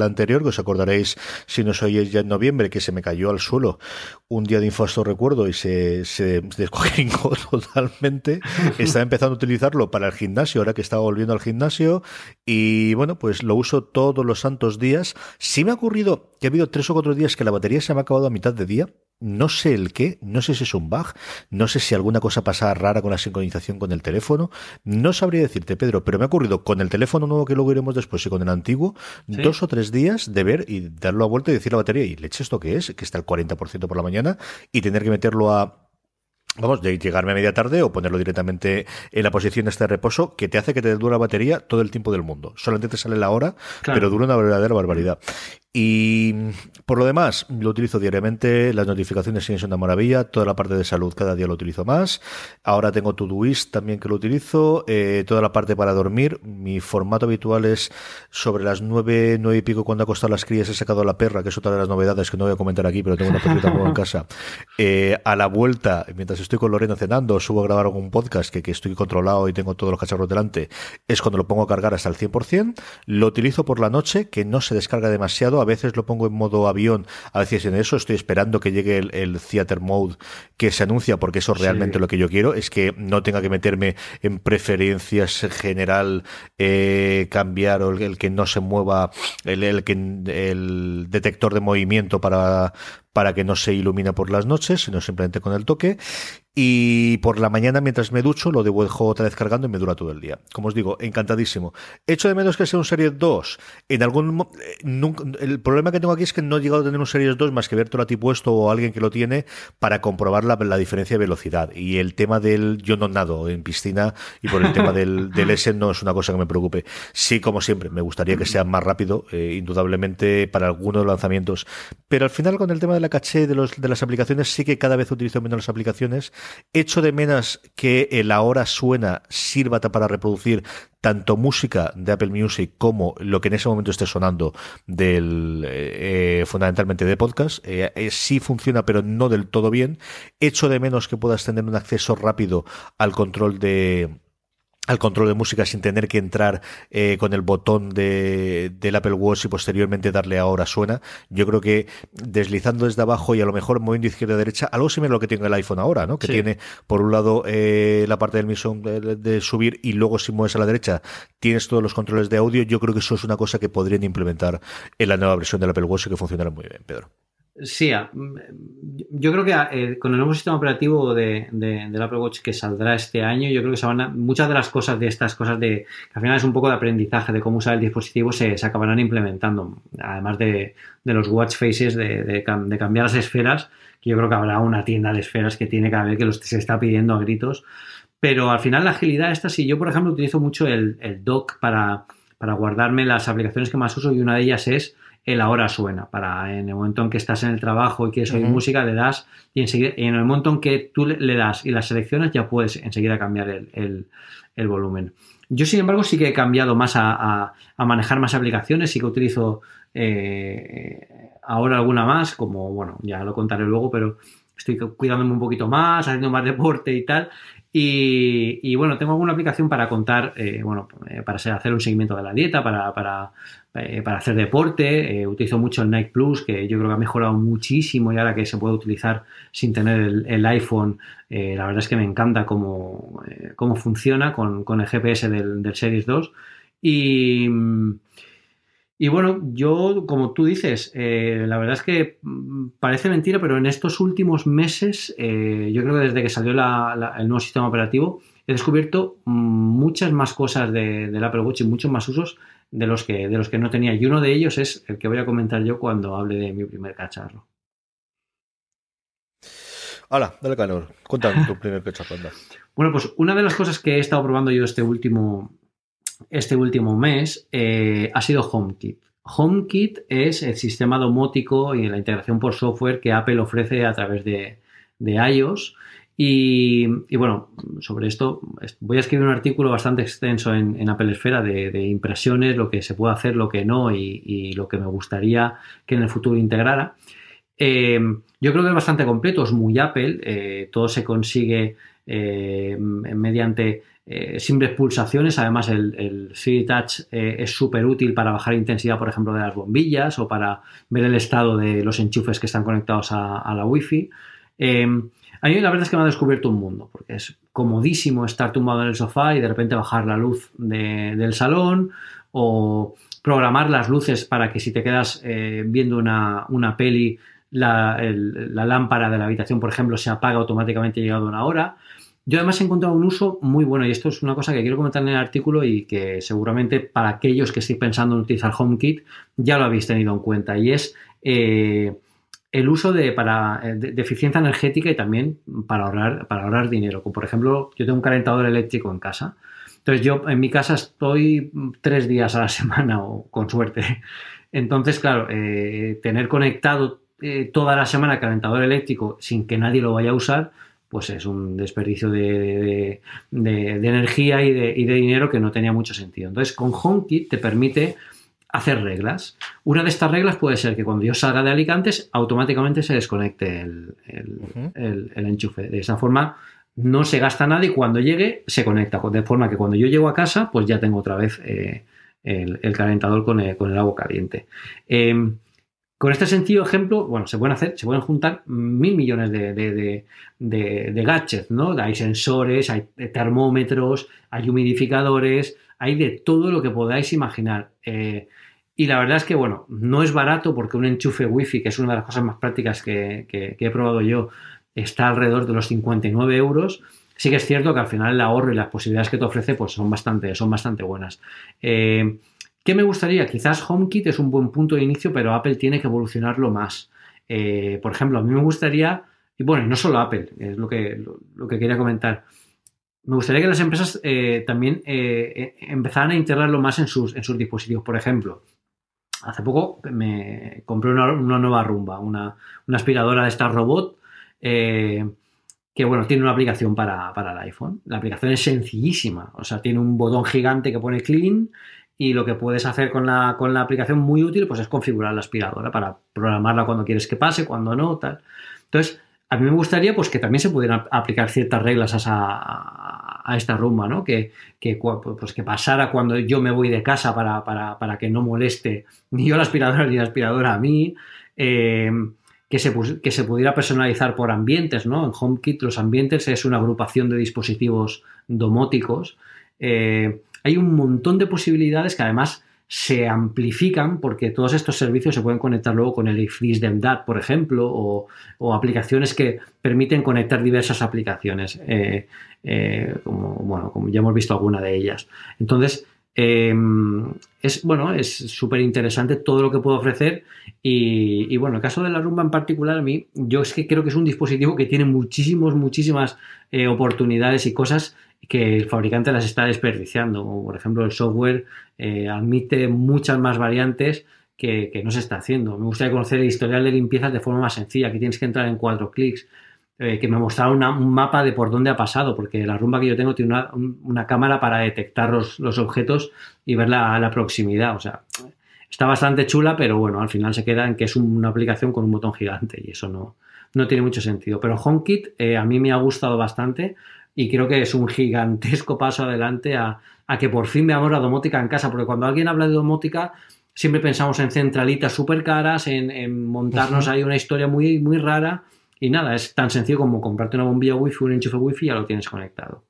anterior, que os acordaréis si no sois ya en noviembre, que se me cayó al suelo un día de infasto recuerdo y se, se totalmente. Estaba empezando a utilizarlo para el gimnasio, ahora que estaba volviendo al gimnasio. Y bueno, pues lo uso todos los santos días. Sí me ha ocurrido que ha habido tres o cuatro días que la batería se me ha acabado a mitad de día. No sé el qué, no sé si es un bug, no sé si alguna cosa pasa rara con la sincronización con el teléfono. No sabría decirte, Pedro, pero me ha ocurrido con el teléfono nuevo que luego iremos después y con el antiguo, dos o tres días de ver y darlo a vuelta y decir la batería, y leche esto que es, que está al 40% por la mañana, y tener que meterlo a Vamos, de llegarme a media tarde o ponerlo directamente en la posición este de reposo que te hace que te dure la batería todo el tiempo del mundo. Solamente te sale la hora, pero dura una verdadera barbaridad. Y por lo demás, lo utilizo diariamente, las notificaciones siguen siendo una maravilla, toda la parte de salud cada día lo utilizo más. Ahora tengo Todoist también que lo utilizo, eh, toda la parte para dormir. Mi formato habitual es sobre las nueve, nueve y pico cuando ha costado las crías he sacado a la perra, que es otra de las novedades que no voy a comentar aquí, pero tengo una perrita en casa. Eh, a la vuelta, mientras estoy con Lorena cenando, subo a grabar algún podcast que, que estoy controlado y tengo todos los cacharros delante, es cuando lo pongo a cargar hasta el 100%. Lo utilizo por la noche, que no se descarga demasiado a veces lo pongo en modo avión, a veces en eso estoy esperando que llegue el, Theater Mode que se anuncia, porque eso es realmente lo que yo quiero, es que no tenga que meterme en preferencias general, eh, cambiar o el, que no se mueva, el, el, el detector de movimiento para, para que no se ilumine por las noches, sino simplemente con el toque. Y por la mañana, mientras me ducho, lo devuelvo otra vez cargando y me dura todo el día. Como os digo, encantadísimo. Hecho de menos que sea un Series 2. En algún eh, el problema que tengo aquí es que no he llegado a tener un Series 2 más que ver todo a ti puesto o alguien que lo tiene para comprobar la, diferencia de velocidad. Y el tema del yo no nado en piscina y por el tema del, del S no es una cosa que me preocupe. Sí, como siempre, me gustaría que sea más rápido, eh, indudablemente para algunos de los lanzamientos. Pero al final con el tema de la caché de, los, de las aplicaciones sí que cada vez utilizo menos las aplicaciones Echo de menos que el ahora suena sirva para reproducir tanto música de Apple Music como lo que en ese momento esté sonando del eh, eh, fundamentalmente de podcast. Eh, sí funciona, pero no del todo bien. Echo de menos que puedas tener un acceso rápido al control de al control de música sin tener que entrar eh, con el botón de, del Apple Watch y posteriormente darle ahora suena. Yo creo que deslizando desde abajo y a lo mejor moviendo izquierda a derecha, algo similar a lo que tiene el iPhone ahora, ¿no? Que tiene por un lado eh, la parte del mismo de, subir y luego si mueves a la derecha tienes todos los controles de audio. Yo creo que eso es una cosa que podrían implementar en la nueva versión del Apple Watch y que funcionará muy bien, Pedro. Sí, yo creo que eh, con el nuevo sistema operativo de, del Apple Watch que saldrá este año, yo creo que se van a, muchas de las cosas de estas cosas de que al final es un poco de aprendizaje de cómo usar el dispositivo se, acabarán implementando. Además de, los watch faces, de, cambiar las esferas, que yo creo que habrá una tienda de esferas que tiene cada vez que los, se está pidiendo a gritos. Pero al final la agilidad esta, si yo por ejemplo utilizo mucho el, el dock para, para guardarme las aplicaciones que más uso y una de ellas es el ahora suena. Para en el momento en que estás en el trabajo y quieres oír música, le das y enseguida, en el momento en que tú le das y las selecciones, ya puedes enseguida cambiar el, volumen. Yo, sin embargo, sí que he cambiado más a, manejar más aplicaciones, sí que utilizo eh, ahora alguna más, como, bueno, ya lo contaré luego, pero estoy cuidándome un poquito más, haciendo más deporte y tal. Y, bueno, tengo alguna aplicación para contar, eh, bueno, eh, para hacer un seguimiento de la dieta, para, para, eh, para hacer deporte. utilizo mucho el Nike Plus, que yo creo que ha mejorado muchísimo y ahora que se puede utilizar sin tener el, iPhone, la verdad es que me encanta cómo, cómo funciona con, con, el GPS del, del Series 2. Y. Y bueno, yo, como tú dices, eh, la verdad es que mm, parece mentira, pero en estos últimos meses, eh, yo creo que desde que salió el nuevo sistema operativo, he descubierto mm, muchas más cosas de, del Apple Watch y muchos más usos de los, que, de los que no tenía. Y uno de ellos es el que voy a comentar yo cuando hable de mi primer cacharro. Hola, dale calor. Cuéntame tu primer cacharro. Bueno, pues una de las cosas que he estado probando yo este último, este último mes eh, ha sido HomeKit. HomeKit es el sistema domótico y la integración por software que Apple ofrece a través de, iOS. Y, bueno, sobre esto voy a escribir un artículo bastante extenso en, Apple Esfera de, impresiones, lo que se puede hacer, lo que no y, lo que me gustaría que en el futuro integrara. yo creo que es bastante completo, es muy Apple, todo se consigue mediante simples pulsaciones. Además, el, el Touch es súper útil para bajar intensidad, por ejemplo, de las bombillas o para ver el estado de los enchufes que están conectados a, la Wi-Fi. A mí la verdad es que me ha descubierto un mundo, porque es comodísimo estar tumbado en el sofá y de repente bajar la luz del salón o programar las luces para que si te quedas eh, viendo una, peli, la, lámpara de la habitación, por ejemplo, se apaga automáticamente llegado una hora. Yo además he encontrado un uso muy bueno y esto es una cosa que quiero comentar en el artículo y que seguramente para aquellos que estéis pensando en utilizar HomeKit ya lo habéis tenido en cuenta y es eh, el uso de, para, eh, de, eficiencia energética y también para ahorrar, para ahorrar dinero. Como por ejemplo, yo tengo un calentador eléctrico en casa. Entonces yo en mi casa estoy tres días a la semana o con suerte. Entonces, claro, eh, tener conectado toda la semana el calentador eléctrico sin que nadie lo vaya a usar, pues es un desperdicio de, de energía y, y de, dinero que no tenía mucho sentido. Entonces, con HomeKit te permite hacer reglas. Una de estas reglas puede ser que cuando yo salga de Alicantes, automáticamente se desconecte el, enchufe. De esa forma, no se gasta nada y cuando llegue, se conecta. De forma que cuando yo llego a casa, pues ya tengo otra vez eh, el, calentador con el, agua caliente. Em, con este sencillo ejemplo, bueno, se pueden hacer, se pueden juntar mil millones de, de, gadgets, ¿no? Hay sensores, hay termómetros, hay humidificadores, hay de todo lo que podáis imaginar. Eh, y la verdad es que, bueno, no es barato porque un enchufe wifi, que es una de las cosas más prácticas que, he probado yo, está alrededor de los 59 euros. Sí que es cierto que al final el ahorro y las posibilidades que te ofrece pues son bastante, son bastante buenas. Eh, ¿Qué me gustaría? Quizás HomeKit es un buen punto de inicio, pero Apple tiene que evolucionarlo más. Eh, por ejemplo, a mí me gustaría, y bueno, no solo Apple, es lo que, lo que quería comentar, me gustaría que las empresas eh, también empezaran a integrarlo más en sus, en sus dispositivos. Por ejemplo, Hace poco me compré una, nueva rumba, una, aspiradora de esta robot eh, que bueno, tiene una aplicación para, el iPhone. La aplicación es sencillísima, o sea, tiene un botón gigante que pone clean y lo que puedes hacer con la, con la aplicación muy útil pues es configurar la aspiradora para programarla cuando quieres que pase, cuando no, tal. Entonces, a mí me gustaría pues que también se pudieran aplicar ciertas reglas a, esta rumba, ¿no? Que, pues, que pasara cuando yo me voy de casa para, que no moleste ni yo la aspiradora ni la aspiradora a mí. Em, que se, que se pudiera personalizar por ambientes, ¿no? En HomeKit los ambientes es una agrupación de dispositivos domóticos. Eh, hay un montón de posibilidades que además se amplifican porque todos estos servicios se pueden conectar luego con el iFreeze DemDat, por ejemplo, o, aplicaciones que permiten conectar diversas aplicaciones, eh, eh, como, bueno, como ya hemos visto alguna de ellas. Entonces, em, es bueno, es súper interesante todo lo que puede ofrecer y, bueno, el caso de la rumba en particular, a mí, yo es que creo que es un dispositivo que tiene muchísimos, muchísimas eh, oportunidades y cosas que el fabricante las está desperdiciando. por ejemplo, el software eh, admite muchas más variantes que, no se está haciendo. Me gustaría conocer el historial de limpieza de forma más sencilla. Aquí tienes que entrar en cuatro clics. Eh, que me mostrara un mapa de por dónde ha pasado, porque la rumba que yo tengo tiene una, cámara para detectar los, objetos y ver la, proximidad. O sea, está bastante chula, pero bueno, al final se queda en que es una aplicación con un botón gigante y eso no, no tiene mucho sentido. Pero HomeKit eh, a mí me ha gustado bastante y creo que es un gigantesco paso adelante a, que por fin veamos la domótica en casa, porque cuando alguien habla de domótica siempre pensamos en centralitas súper caras, en, montarnos ahí una historia muy, muy rara y nada, es tan sencillo como comprarte una bombilla wifi, un enchufe wifi y ya lo tienes conectado.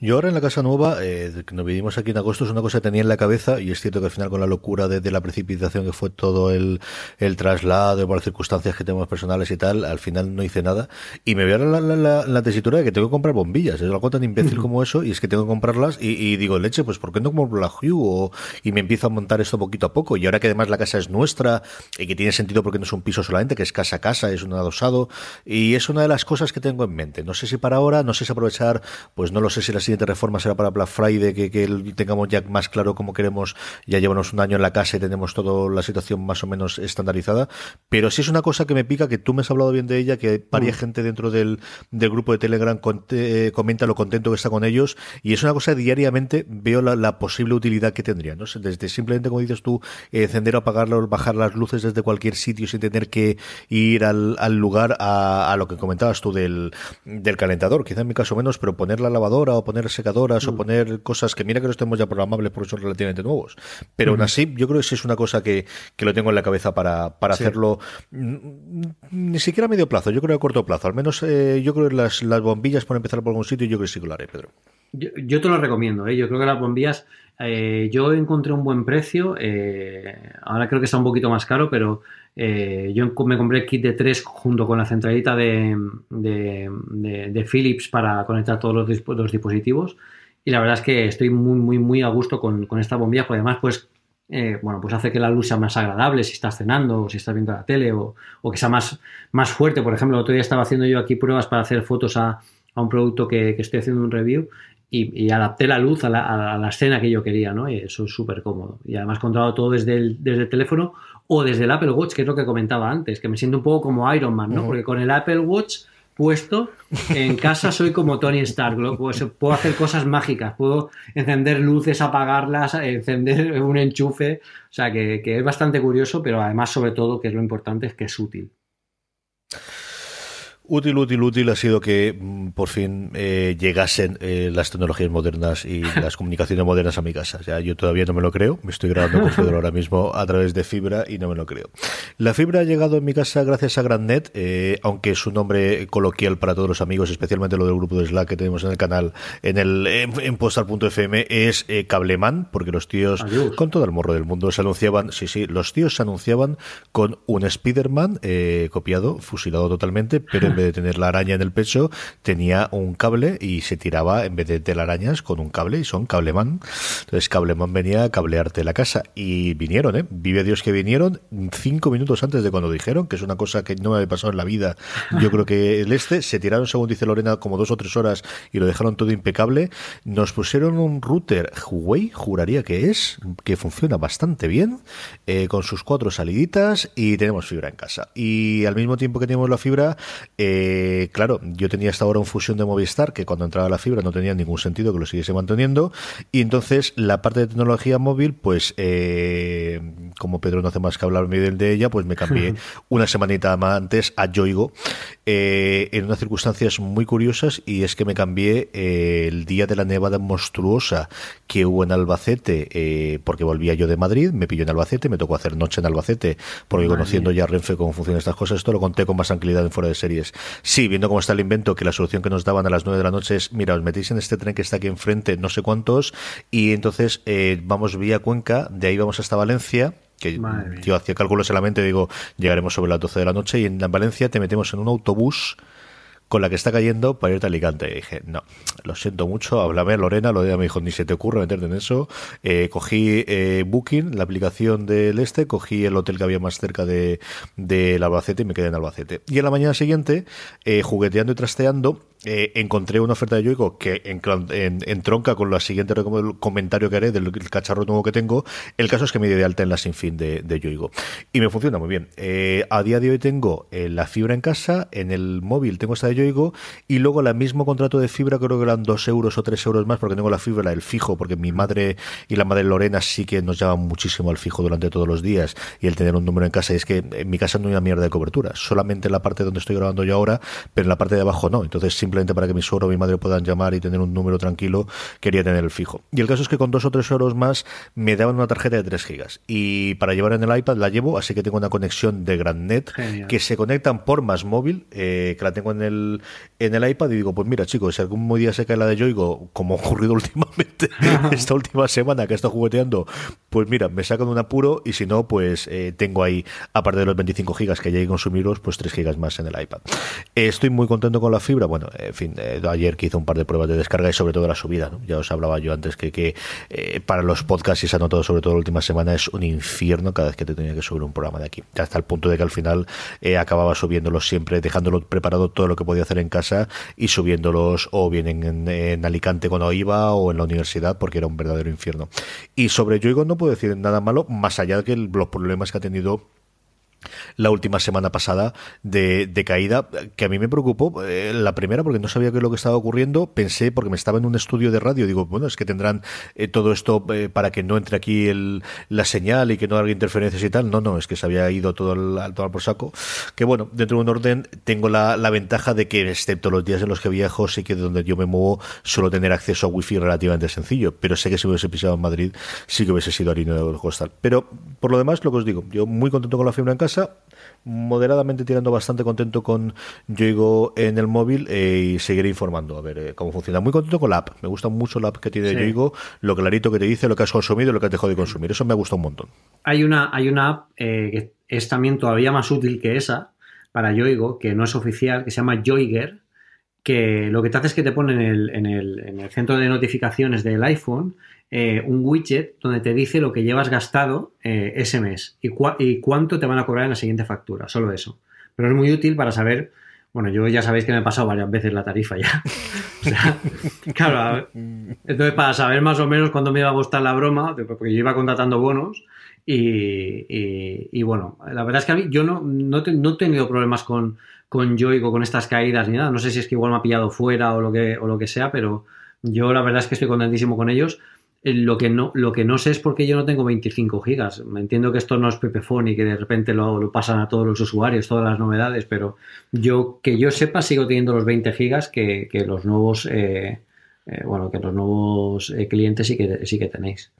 Yo ahora en la casa nueva, eh, que nos vivimos aquí en agosto, es una cosa que tenía en la cabeza y es cierto que al final con la locura de, la precipitación que fue todo el, el traslado, por las circunstancias que tenemos personales y tal, al final no hice nada y me veo la, la, la, tesitura de que tengo que comprar bombillas. Es algo tan imbécil como eso y es que tengo que comprarlas y, digo, leche, pues ¿por qué no compro la Hue? O, y me empiezo a montar esto poquito a poco y ahora que además la casa es nuestra y que tiene sentido porque no es un piso solamente, que es casa a casa, es un adosado y es una de las cosas que tengo en mente. No sé si para ahora, no sé si aprovechar, pues no lo sé si las siguiente reforma será para Black Friday, que, que tengamos ya más claro cómo queremos, ya llevamos un año en la casa y tenemos toda la situación más o menos estandarizada, pero sí es una cosa que me pica, que tú me has hablado bien de ella, que varias mm. gente dentro del, del, grupo de Telegram eh, comenta lo contento que está con ellos, y es una cosa diariamente veo la, posible utilidad que tendría, ¿no? Desde simplemente, como dices tú, encender o apagar, bajar las luces desde cualquier sitio sin tener que ir al, al lugar a, a, lo que comentabas tú del, del calentador, quizá en mi caso menos, pero poner la lavadora o poner secadoras o mm. poner cosas que mira que no estemos ya programables porque son relativamente nuevos. Pero aún así, yo creo que sí es una cosa que, que lo tengo en la cabeza para, para hacerlo mm, ni siquiera a medio plazo, yo creo a corto plazo. Al menos eh, yo creo que las, las bombillas por empezar por algún sitio, yo creo que sí que lo haré, Pedro. Yo, te lo recomiendo, ¿eh? yo creo que las bombillas, eh, yo encontré un buen precio, eh, ahora creo que está un poquito más caro, pero eh, yo me compré el kit de 3 junto con la centralita de, Philips para conectar todos los, dispositivos. Y la verdad es que estoy muy, muy, muy a gusto con, esta bombilla, porque además, pues, eh, bueno, pues hace que la luz sea más agradable si estás cenando o si estás viendo la tele o, que sea más, más fuerte. Por ejemplo, el otro día estaba haciendo yo aquí pruebas para hacer fotos a, un producto que, estoy haciendo un review y, adapté la luz a la, escena que yo quería, ¿no? Y eso es súper cómodo. Y además controlado todo desde el teléfono o desde el Apple Watch, que es lo que comentaba antes, que me siento un poco como Iron Man, ¿no? Porque con el Apple Watch puesto en casa soy como Tony Stark, pues, puedo hacer cosas mágicas, puedo encender luces, apagarlas, encender un enchufe, o sea que, que es bastante curioso, pero además sobre todo, que es lo importante, es que es útil. Útil, útil, útil ha sido que mm, por fin eh, llegasen eh, las tecnologías modernas y las comunicaciones modernas a mi casa. O yo todavía no me lo creo. Me estoy grabando con Pedro ahora mismo a través de fibra y no me lo creo. La fibra ha llegado en mi casa gracias a GrandNet, eh, aunque es un nombre coloquial para todos los amigos, especialmente lo del grupo de Slack que tenemos en el canal, en el en, postal.fm, es Cableman, porque los tíos, con todo el morro del mundo, se anunciaban, sí, sí, los tíos se anunciaban con un Spider-Man copiado, fusilado totalmente, pero en de tener la araña en el pecho, tenía un cable y se tiraba en vez de telarañas con un cable y son cableman. Entonces cableman venía a cablearte la casa y vinieron, ¿eh? Vive Dios que vinieron cinco minutos antes de cuando dijeron, que es una cosa que no me había pasado en la vida. Yo creo que el este se tiraron, según dice Lorena, como dos o tres horas y lo dejaron todo impecable. Nos pusieron un router Huawei, juraría que es, que funciona bastante bien, eh, con sus cuatro saliditas y tenemos fibra en casa. Y al mismo tiempo que tenemos la fibra, claro, yo tenía hasta ahora un fusión de Movistar que cuando entraba la fibra no tenía ningún sentido que lo siguiese manteniendo. Y entonces la parte de tecnología móvil, pues eh, como Pedro no hace más que hablar bien de ella, pues me cambié una semanita más antes a Yoigo eh, en unas circunstancias muy curiosas y es que me cambié el día de la nevada monstruosa que hubo en Albacete porque volvía yo de Madrid, me pilló en Albacete, me tocó hacer noche en Albacete porque conociendo ya Renfe cómo funcionan estas cosas, esto lo conté con más tranquilidad en fuera de series. Sí, viendo cómo está el invento, que la solución que nos daban a las 9 de la noche es, mira, os metéis en este tren que está aquí enfrente, no sé cuántos, y entonces eh, vamos vía Cuenca, de ahí vamos hasta Valencia, que yo hacía cálculos en la mente, digo, llegaremos sobre las 12 de la noche, y en Valencia te metemos en un autobús con la que está cayendo para irte a Alicante. Y dije, no, lo siento mucho, háblame Lorena, Lorena me dijo, ni se te ocurre meterte en eso. Eh, cogí eh, Booking, la aplicación del este, cogí el hotel que había más cerca de, de Albacete y me quedé en Albacete. Y en la mañana siguiente, eh, jugueteando y trasteando, eh, encontré una oferta de Yoigo que en, tronca con la siguiente comentario que haré del cacharro nuevo que tengo. El caso es que me di de alta en la sinfín de, de Yoigo. Y me funciona muy bien. Eh, a día de hoy tengo eh, la fibra en casa, en el móvil tengo esta de Yoigo y luego el mismo contrato de fibra creo que eran dos euros o tres euros más porque tengo la fibra, el fijo, porque mi madre y la madre Lorena sí que nos llaman muchísimo al fijo durante todos los días y el tener un número en casa. Y es que en mi casa no hay una mierda de cobertura, solamente en la parte donde estoy grabando yo ahora, pero en la parte de abajo no. Entonces simplemente para que mi suegro o mi madre puedan llamar y tener un número tranquilo, quería tener el fijo. Y el caso es que con dos o tres euros más me daban una tarjeta de 3 gigas. Y para llevar en el iPad la llevo, así que tengo una conexión de GrandNet que se conectan por más móvil, eh, que la tengo en el, en el iPad y digo, pues mira chicos, si algún día se cae la de Yoigo, como ha ocurrido últimamente esta última semana que he estado jugueteando, pues mira, me sacan un apuro y si no, pues eh, tengo ahí, aparte de los 25 gigas que ya hay que consumirlos, pues 3 gigas más en el iPad. estoy muy contento con la fibra. Bueno, en fin, ayer que hice un par de pruebas de descarga y sobre todo la subida. Ya os hablaba yo antes que, que para los podcasts y se ha notado sobre todo la última semana es un infierno cada vez que te tenía que subir un programa de aquí. Hasta el punto de que al final acababa subiéndolo siempre, dejándolo preparado todo lo que podía hacer en casa y subiéndolos o bien en, Alicante cuando iba o en la universidad porque era un verdadero infierno. Y sobre Yoigo no puedo decir nada malo, más allá de que los problemas que ha tenido la última semana pasada de, caída, que a mí me preocupó. Eh, la primera, porque no sabía qué es lo que estaba ocurriendo. Pensé, porque me estaba en un estudio de radio, digo, bueno, es que tendrán eh, todo esto eh, para que no entre aquí el, la señal y que no haga interferencias y tal. No, no, es que se había ido todo al, por saco. Que bueno, dentro de un orden tengo la, ventaja de que, excepto los días en los que viajo, sí que donde yo me muevo suelo tener acceso a wifi relativamente sencillo. Pero sé que si hubiese pisado en Madrid, sí que hubiese sido harina de costal. Pero por lo demás, lo que os digo, yo muy contento con la fibra en casa moderadamente tirando bastante contento con Yoigo en el móvil eh, y seguiré informando a ver eh, cómo funciona. Muy contento con la app, me gusta mucho la app que tiene Yoigo, lo clarito que te dice, lo que has consumido y lo que has dejado de consumir. Eso me ha gustado un montón. Hay una, hay una app eh, que es también todavía más útil que esa para Yoigo, que no es oficial, que se llama Yoiger, que lo que te hace es que te pone en el, en el, en el centro de notificaciones del iPhone eh, un widget donde te dice lo que llevas gastado eh, ese mes y, y, cuánto te van a cobrar en la siguiente factura, solo eso. Pero es muy útil para saber, bueno, yo ya sabéis que me he pasado varias veces la tarifa ya. o sea, claro, entonces para saber más o menos cuándo me iba a gustar la broma, porque yo iba contratando bonos y, y, bueno, la verdad es que a mí yo no, no, no he tenido problemas con, con Yoigo, con estas caídas ni nada. No sé si es que igual me ha pillado fuera o lo que, o lo que sea, pero yo la verdad es que estoy contentísimo con ellos. Eh, lo que, no, lo que no sé es por qué yo no tengo 25 gigas. Me entiendo que esto no es Pepephone y que de repente lo, pasan a todos los usuarios, todas las novedades, pero yo que yo sepa sigo teniendo los 20 gigas que, los nuevos eh, eh, bueno que los nuevos clientes sí que sí que tenéis.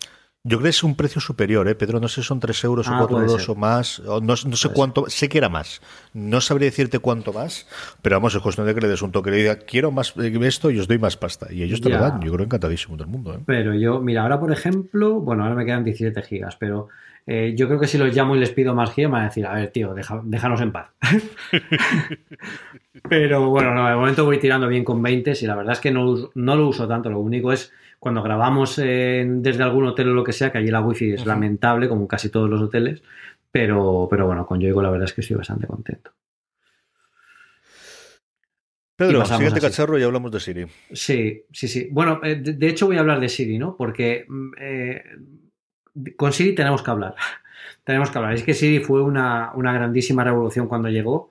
Yo creo que es un precio superior, ¿eh, Pedro? No sé si son 3 euros o 4 ah, euros o más. no, sé cuánto. Sé que era más. No sabría decirte cuánto más, pero vamos, es cuestión de que le des un toque. Le diga, quiero más esto y os doy más pasta. Y ellos te lo dan. Yo creo encantadísimo del mundo. ¿eh? Pero yo, mira, ahora por ejemplo, bueno, ahora me quedan 17 gigas, pero eh, yo creo que si los llamo y les pido más gigas, me van a decir, a ver, tío, déjanos en paz. pero bueno, no, de momento voy tirando bien con 20 y la verdad es que no, no lo uso tanto. Lo único es cuando grabamos desde algún hotel o lo que sea, que allí la wifi es lamentable, como casi todos los hoteles, pero, pero bueno, con Yoigo la verdad es que estoy bastante contento. Pedro, siguiente cacharro y hablamos de Siri. Sí, sí, sí. Bueno, eh, de, hecho voy a hablar de Siri, ¿no? Porque mm, eh, con Siri tenemos que hablar. tenemos que hablar. Es que Siri fue una, una grandísima revolución cuando llegó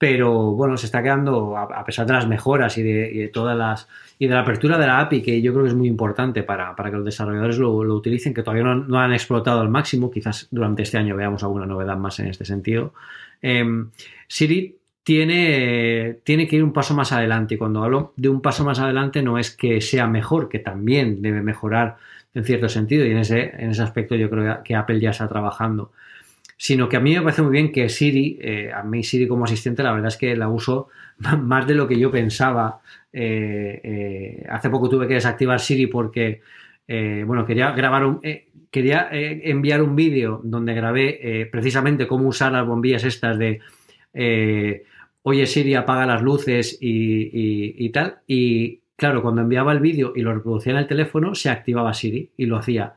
pero bueno, se está quedando, a, pesar de las mejoras y de, todas las y de la apertura de la API, que yo creo que es muy importante para, que los desarrolladores lo, utilicen, que todavía no, han explotado al máximo, quizás durante este año veamos alguna novedad más en este sentido. Em, Siri tiene, tiene que ir un paso más adelante, y cuando hablo de un paso más adelante no es que sea mejor, que también debe mejorar en cierto sentido, y en ese, en ese aspecto yo creo que Apple ya está trabajando sino que a mí me parece muy bien que Siri, eh, a mí Siri como asistente, la verdad es que la uso más de lo que yo pensaba. Eh, eh, hace poco tuve que desactivar Siri porque, bueno, quería grabar un, quería enviar un vídeo donde grabé precisamente cómo usar las bombillas estas de, oye Siri, apaga las luces y, y tal. Y claro, cuando enviaba el vídeo y lo reproducía en el teléfono, se activaba Siri y lo hacía.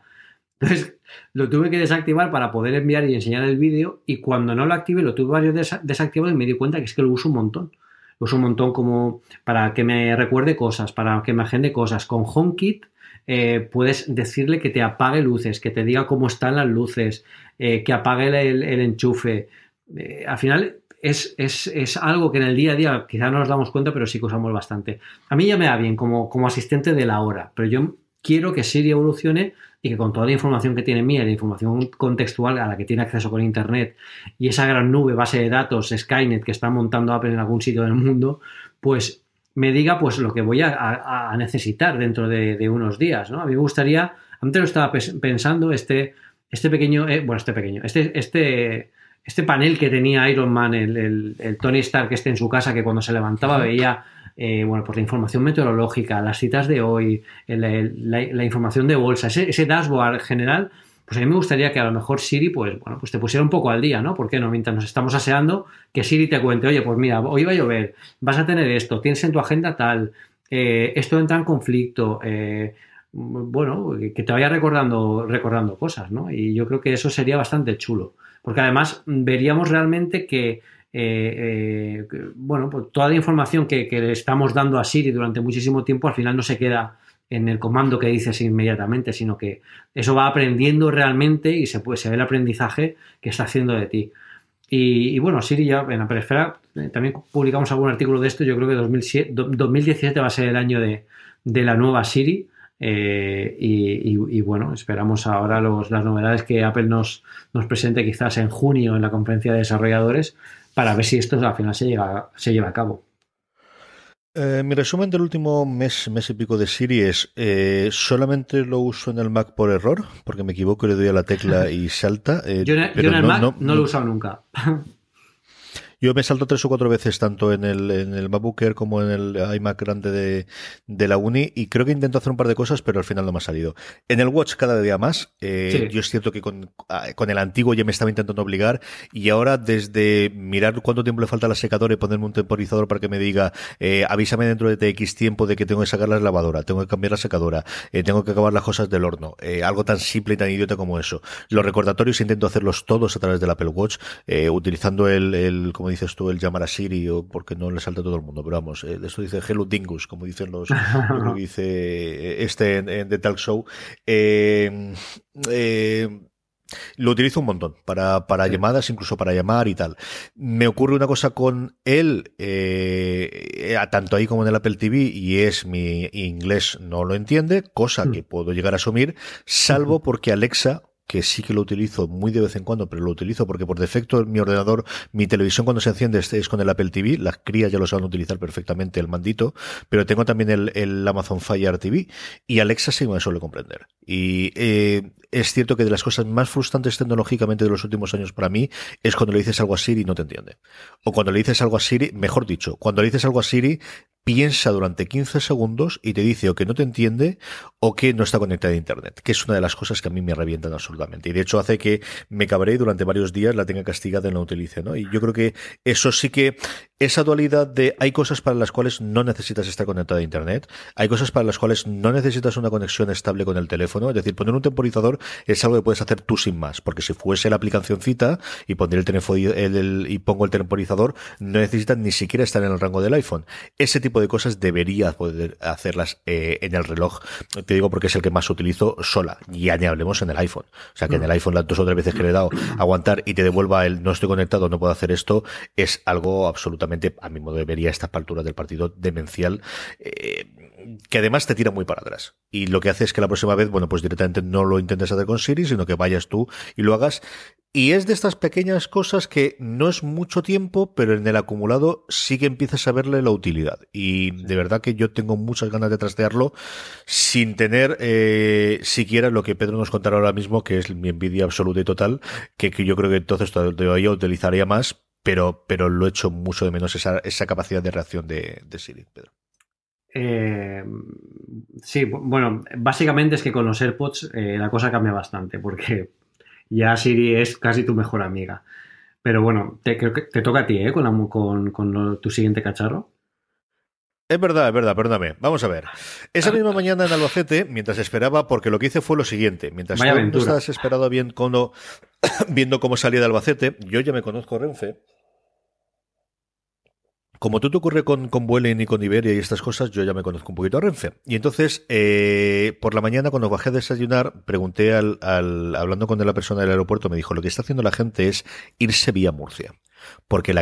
Entonces lo tuve que desactivar para poder enviar y enseñar el vídeo y cuando no lo activé lo tuve varios desactivados y me di cuenta que es que lo uso un montón. Lo uso un montón como para que me recuerde cosas, para que me agende cosas. Con HomeKit eh, puedes decirle que te apague luces, que te diga cómo están las luces, eh, que apague el, enchufe. Eh, al final es, es, algo que en el día a día quizá no nos damos cuenta, pero sí que usamos bastante. A mí ya me da bien como, como asistente de la hora, pero yo quiero que Siri evolucione y que con toda la información que tiene mía, la información contextual a la que tiene acceso con Internet y esa gran nube, base de datos, Skynet que está montando Apple en algún sitio del mundo, pues me diga pues lo que voy a, necesitar dentro de, unos días. ¿no? A mí me gustaría, antes lo estaba pensando, este, este pequeño, eh, bueno, este pequeño, este, este, este panel que tenía Iron Man, el, el, Tony Stark que esté en su casa, que cuando se levantaba veía eh, bueno, pues la información meteorológica, las citas de hoy, la, información de bolsa, ese, dashboard general, pues a mí me gustaría que a lo mejor Siri, pues bueno, pues te pusiera un poco al día, ¿no? ¿Por qué no? Mientras nos estamos aseando, que Siri te cuente, oye, pues mira, hoy va a llover, vas a tener esto, tienes en tu agenda tal, eh, esto entra en conflicto, eh, bueno, que te vaya recordando, recordando cosas, ¿no? Y yo creo que eso sería bastante chulo, porque además veríamos realmente que eh, bueno, pues toda la información que, le estamos dando a Siri durante muchísimo tiempo al final no se queda en el comando que dices inmediatamente, sino que eso va aprendiendo realmente y se, puede, se ve el aprendizaje que está haciendo de ti. Y, bueno, Siri ya en la periferia eh, también publicamos algún artículo de esto, yo creo que 2017 va a ser el año de, la nueva Siri. Eh, y, bueno, esperamos ahora las novedades que Apple nos, nos presente quizás en junio en la conferencia de desarrolladores para ver si esto al final se, llega, se lleva a cabo. Eh, mi resumen del último mes, mes y pico de Siri es eh, solamente lo uso en el Mac por error, porque me equivoco y le doy a la tecla y salta. Eh, yo, en el Mac no, no, lo he usado nunca. Yo me salto tres o cuatro veces tanto en el, en el MacBook Air como en el iMac grande de, de, la Uni y creo que intento hacer un par de cosas, pero al final no me ha salido. En el Watch cada día más. Eh, Yo es cierto que con, ah, con, el antiguo ya me estaba intentando obligar y ahora desde mirar cuánto tiempo le falta a la secadora y ponerme un temporizador para que me diga eh, avísame dentro de TX tiempo de que tengo que sacar la lavadora, tengo que cambiar la secadora, eh, tengo que acabar las cosas del horno. Eh, algo tan simple y tan idiota como eso. Los recordatorios intento hacerlos todos a través del Apple Watch, utilizando el, el como dices tú, el llamar a Siri o porque no le salta a todo el mundo, pero vamos, eh, esto dice Hello Dingus, como dicen los, lo dice eh, este en, The Talk Show. Eh, lo utilizo un montón para, para llamadas, incluso para llamar y tal. Me ocurre una cosa con él, tanto ahí como en el Apple TV, y es mi inglés no lo entiende, cosa hmm. que puedo llegar a asumir, salvo porque Alexa que sí que lo utilizo muy de vez en cuando, pero lo utilizo porque por defecto mi ordenador, mi televisión cuando se enciende es con el Apple TV, las crías ya lo saben utilizar perfectamente el mandito, pero tengo también el, Amazon Fire TV y Alexa sí me suele comprender. Y eh, es cierto que de las cosas más frustrantes tecnológicamente de los últimos años para mí es cuando le dices algo a Siri y no te entiende. O cuando le dices algo a Siri, mejor dicho, cuando le dices algo a Siri piensa durante 15 segundos y te dice o que no te entiende o que no está conectada a Internet, que es una de las cosas que a mí me revientan absolutamente. Y de hecho hace que me cabré durante varios días la tenga castigada y no la utilice. ¿no? Y yo creo que eso sí que, esa dualidad de hay cosas para las cuales no necesitas estar conectada a Internet, hay cosas para las cuales no necesitas una conexión estable con el teléfono, es decir, poner un temporizador es algo que puedes hacer tú sin más, porque si fuese la aplicación cita y poner el teléfono y pongo el temporizador, no necesitas ni siquiera estar en el rango del iPhone. Ese tipo de cosas deberías poder hacerlas eh, en el reloj. Te digo porque es el que más utilizo sola. Y hablemos en el iPhone. O sea que en el iPhone las dos o tres veces que le he dado aguantar y te devuelva el no estoy conectado, no puedo hacer esto, es algo absolutamente, a mi modo de vería, esta altura del partido demencial. Eh, que además te tira muy para atrás. Y lo que hace es que la próxima vez, bueno, pues directamente no lo intentes hacer con Siri, sino que vayas tú y lo hagas y es de estas pequeñas cosas que no es mucho tiempo, pero en el acumulado sí que empiezas a verle la utilidad. Y de verdad que yo tengo muchas ganas de trastearlo sin tener eh, siquiera lo que Pedro nos contará ahora mismo, que es mi envidia absoluta y total, que, yo creo que entonces todavía utilizaría más, pero, pero lo echo mucho de menos esa, esa capacidad de reacción de, de Siri, Pedro. Eh, sí, bueno, básicamente es que con los AirPods eh, la cosa cambia bastante, porque ya Siri es casi tu mejor amiga. Pero bueno, te, creo que te toca a ti, ¿eh? Con, con, tu siguiente cacharro. Es verdad, es verdad, perdóname. Vamos a ver. Esa misma mañana en Albacete, mientras esperaba, porque lo que hice fue lo siguiente. Mientras tú estabas esperado bien viendo cómo salía de Albacete, yo ya me conozco Renfe como tú te ocurre con, con Vueling y con Iberia y estas cosas, yo ya me conozco un poquito a Renfe. Y entonces, eh, por la mañana, cuando bajé a desayunar, pregunté al, al, hablando con la persona del aeropuerto, me dijo, lo que está haciendo la gente es irse vía Murcia. Porque la,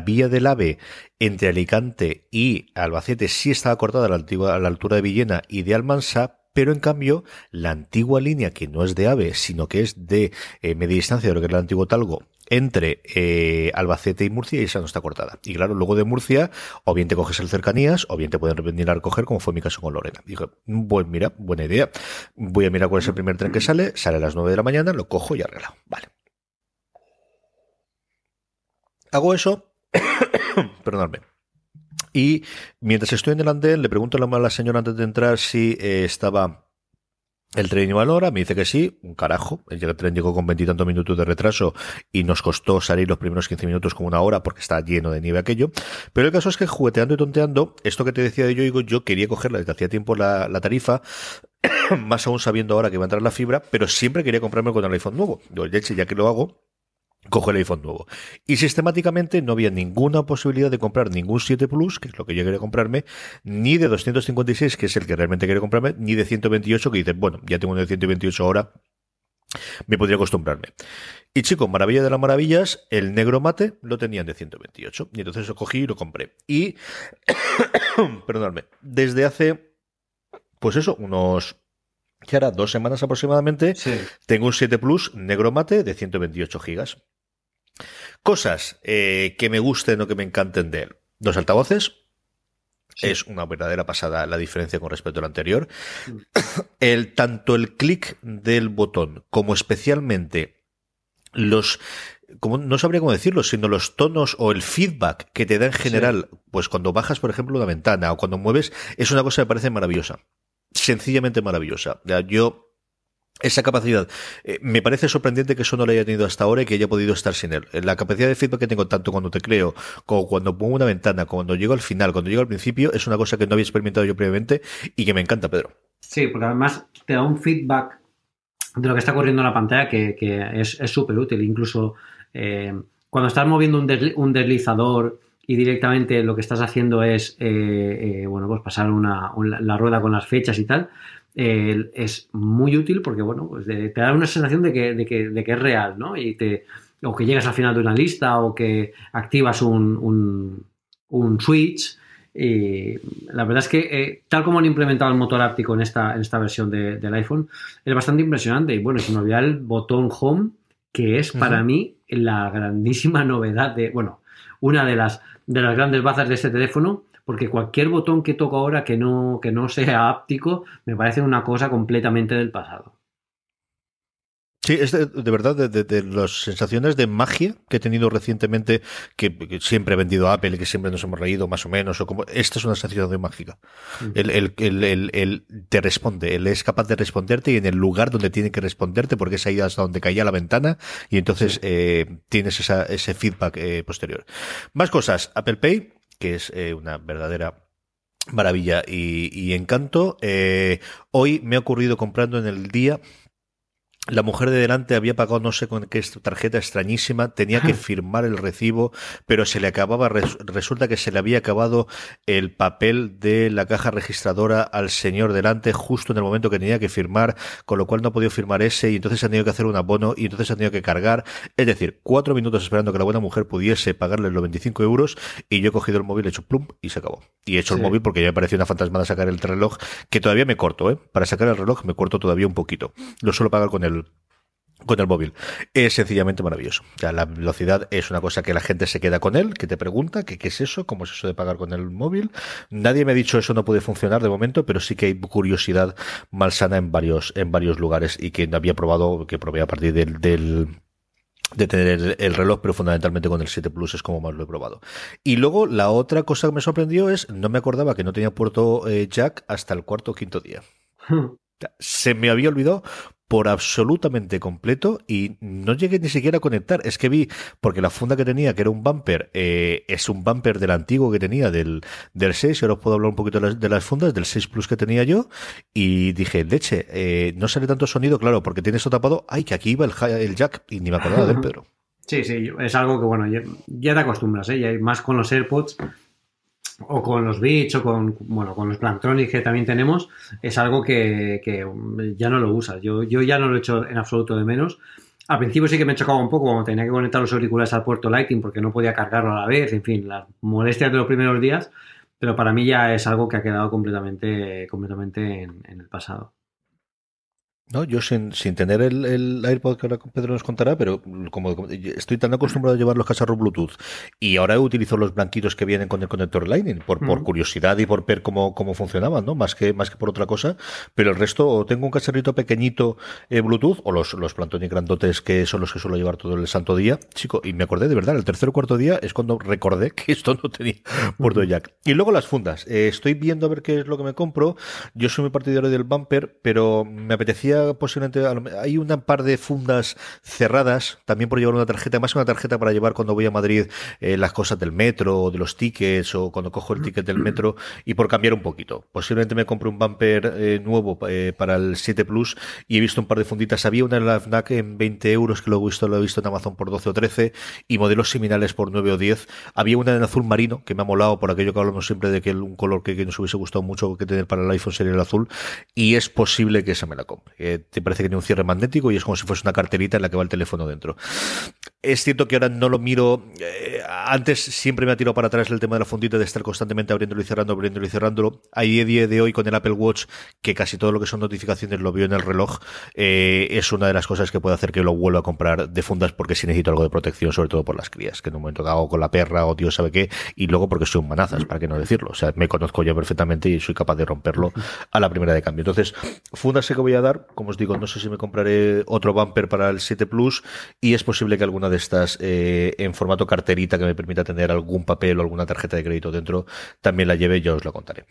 vía del AVE entre Alicante y Albacete sí estaba cortada a la, antigua, a la altura de Villena y de Almansa, pero en cambio la antigua línea que no es de AVE, sino que es de eh, media distancia de lo que era el antiguo Talgo, entre eh, Albacete y Murcia y esa no está cortada. Y claro, luego de Murcia, o bien te coges el cercanías, o bien te pueden venir a recoger, como fue mi caso con Lorena. Dije, bueno, mira, buena idea. Voy a mirar cuál es el primer tren que sale, sale a las 9 de la mañana, lo cojo y arreglado. Vale. Hago eso, perdonadme. Y mientras estoy en el andén, le pregunto a la, señora antes de entrar si eh, estaba El tren iba a la hora, me dice que sí, un carajo. El tren llegó con veintitantos minutos de retraso y nos costó salir los primeros 15 minutos como una hora porque está lleno de nieve aquello. Pero el caso es que jugueteando y tonteando, esto que te decía de yo, yo quería cogerla desde hacía tiempo la, tarifa, más aún sabiendo ahora que va a entrar la fibra, pero siempre quería comprarme con el iPhone nuevo. Yo, ya que lo hago, cojo el iPhone nuevo. Y sistemáticamente no había ninguna posibilidad de comprar ningún 7 Plus, que es lo que yo quería comprarme, ni de 256, que es el que realmente quería comprarme, ni de 128, que dices, bueno, ya tengo uno de 128 ahora, me podría acostumbrarme. Y chico, maravilla de las maravillas, el negro mate lo tenían de 128. Y entonces lo cogí y lo compré. Y, perdonadme, desde hace, pues eso, unos que ahora dos semanas aproximadamente, tengo un 7 Plus negro mate de 128 gigas. Cosas eh, que me gusten o que me encanten de él. Dos altavoces. Es una verdadera pasada la diferencia con respecto al anterior. Mm. El, tanto el clic del botón como especialmente los como, no sabría cómo decirlo, sino los tonos o el feedback que te da en general, pues cuando bajas, por ejemplo, una ventana o cuando mueves, es una cosa que me parece maravillosa. Sencillamente maravillosa. Yo esa capacidad. Eh, me parece sorprendente que eso no lo haya tenido hasta ahora y que haya podido estar sin él. La capacidad de feedback que tengo tanto cuando te creo, como cuando pongo una ventana, cuando llego al final, cuando llego al principio, es una cosa que no había experimentado yo previamente y que me encanta, Pedro. Sí, porque además te da un feedback de lo que está ocurriendo en la pantalla que, es súper útil. Incluso eh, cuando estás moviendo un, deslizador y directamente lo que estás haciendo es eh, bueno pues pasar la rueda con las fechas y tal es muy útil porque, bueno, pues te da una sensación de que, de, que, de que, es real, ¿no? Y te, o que llegas al final de una lista o que activas un, un, switch. Y la verdad es que, eh, tal como han implementado el motor áptico en esta, en esta versión del iPhone, es bastante impresionante. Y bueno, es me el botón Home, que es para mí la grandísima novedad de, bueno, una de las, de las grandes bazas de este teléfono porque cualquier botón que toco ahora que no, que no sea áptico me parece una cosa completamente del pasado. Sí, es de, verdad de, las sensaciones de magia que he tenido recientemente, que, siempre he vendido a Apple y que siempre nos hemos reído más o menos, o como esta es una sensación de mágica. El, el, te responde, él es capaz de responderte y en el lugar donde tiene que responderte, porque es ahí hasta donde caía la ventana, y entonces eh, tienes ese feedback eh, posterior. Más cosas, Apple Pay, que es eh, una verdadera maravilla y, encanto. Eh, hoy me ha ocurrido comprando en el día la mujer de delante había pagado no sé con qué tarjeta extrañísima, tenía que firmar el recibo, pero se le acababa, resulta que se le había acabado el papel de la caja registradora al señor delante justo en el momento que tenía que firmar, con lo cual no ha podido firmar ese y entonces ha tenido que hacer un abono y entonces ha tenido que cargar. Es decir, cuatro minutos esperando que la buena mujer pudiese pagarle los 25 euros y yo he cogido el móvil, he hecho plum y se acabó. Y he hecho el móvil porque ya me pareció una fantasmada sacar el reloj, que todavía me corto, ¿eh? Para sacar el reloj me corto todavía un poquito. Lo suelo pagar con el con el móvil. Es sencillamente maravilloso. Ya la velocidad es una cosa que la gente se queda con él, que te pregunta que qué es eso, cómo es eso de pagar con el móvil. Nadie me ha dicho eso no puede funcionar de momento, pero sí que hay curiosidad malsana en varios, en varios lugares y que había probado, que probé a partir del, de tener el, reloj, pero fundamentalmente con el 7 Plus es como más lo he probado. Y luego la otra cosa que me sorprendió es, no me acordaba que no tenía puerto eh, jack hasta el cuarto o quinto día. Hmm. Se me había olvidado por absolutamente completo y no llegué ni siquiera a conectar. Es que vi, porque la funda que tenía, que era un bumper, eh, es un bumper del antiguo que tenía del, del 6, y ahora os puedo hablar un poquito de las, fundas, del 6 Plus que tenía yo, y dije, leche, eh, no sale tanto sonido, claro, porque tiene eso tapado, ay, que aquí iba el, el jack, y ni me acordaba del Pedro. Sí, sí, es algo que, bueno, ya, te acostumbras, ¿eh? Y más con los AirPods, o con los Beats o con, bueno, con los Plantronics que también tenemos, es algo que, ya no lo usas. Yo, yo ya no lo he hecho en absoluto de menos. Al principio sí que me chocaba un poco cuando tenía que conectar los auriculares al puerto Lighting porque no podía cargarlo a la vez, en fin, las molestias de los primeros días, pero para mí ya es algo que ha quedado completamente, completamente en, el pasado. No, yo sin, sin tener el, el, AirPod que ahora Pedro nos contará, pero como, estoy tan acostumbrado a llevar los cacharros Bluetooth y ahora utilizo los blanquitos que vienen con el conector Lightning por, por curiosidad y por ver cómo, cómo funcionaban, ¿no? Más que, más que por otra cosa. Pero el resto, o tengo un cacharrito pequeñito eh, Bluetooth o los, los Plantonic grandotes que son los que suelo llevar todo el santo día. Chico, y me acordé de verdad, el tercer o cuarto día es cuando recordé que esto no tenía puerto jack. Y luego las fundas. Eh, estoy viendo a ver qué es lo que me compro. Yo soy muy partidario del bumper, pero me apetecía posiblemente, hay un par de fundas cerradas, también por llevar una tarjeta, más que una tarjeta para llevar cuando voy a Madrid eh, las cosas del metro, de los tickets, o cuando cojo el ticket del metro, y por cambiar un poquito. Posiblemente me compre un bumper eh, nuevo eh, para el 7 Plus, y he visto un par de funditas. Había una en la FNAC en 20 euros, que lo he visto, lo he visto en Amazon por 12 o 13, y modelos similares por 9 o 10. Había una en azul marino, que me ha molado por aquello que hablamos siempre de que un color que, nos hubiese gustado mucho que tener para el iPhone sería el azul, y es posible que esa me la compre te parece que tiene un cierre magnético y es como si fuese una carterita en la que va el teléfono dentro. Es cierto que ahora no lo miro. Eh, antes siempre me ha tirado para atrás el tema de la fundita de estar constantemente abriéndolo y cerrando, abriéndolo y cerrándolo. Ahí a día de hoy con el Apple Watch, que casi todo lo que son notificaciones lo veo en el reloj, eh, es una de las cosas que puede hacer que lo vuelva a comprar de fundas porque si necesito algo de protección, sobre todo por las crías, que en un momento que hago con la perra o Dios sabe qué, y luego porque soy un manazas, para qué no decirlo. O sea, me conozco yo perfectamente y soy capaz de romperlo a la primera de cambio. Entonces, fundas sé que voy a dar, como os digo, no sé si me compraré otro bumper para el 7 Plus y es posible que alguna de estas eh, en formato carterita que me permita tener algún papel o alguna tarjeta de crédito dentro también la lleve, ya os lo contaré.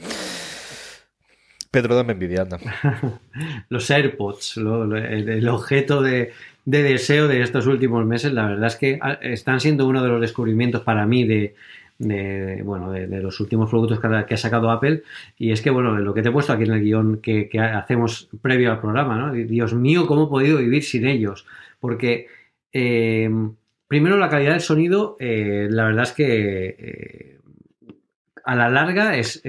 Pedro, dame envidia, anda. Los AirPods, el, objeto de, deseo de estos últimos meses, la verdad es que ah, están siendo uno de los descubrimientos para mí de, bueno, de, los últimos productos que ha, sacado Apple. Y es que, bueno, lo que te he puesto aquí en el guion que, hacemos previo al programa, ¿no? Dios mío, ¿cómo he podido vivir sin ellos? Porque, eh, primero, la calidad del sonido, eh, la verdad es que eh, a la larga es,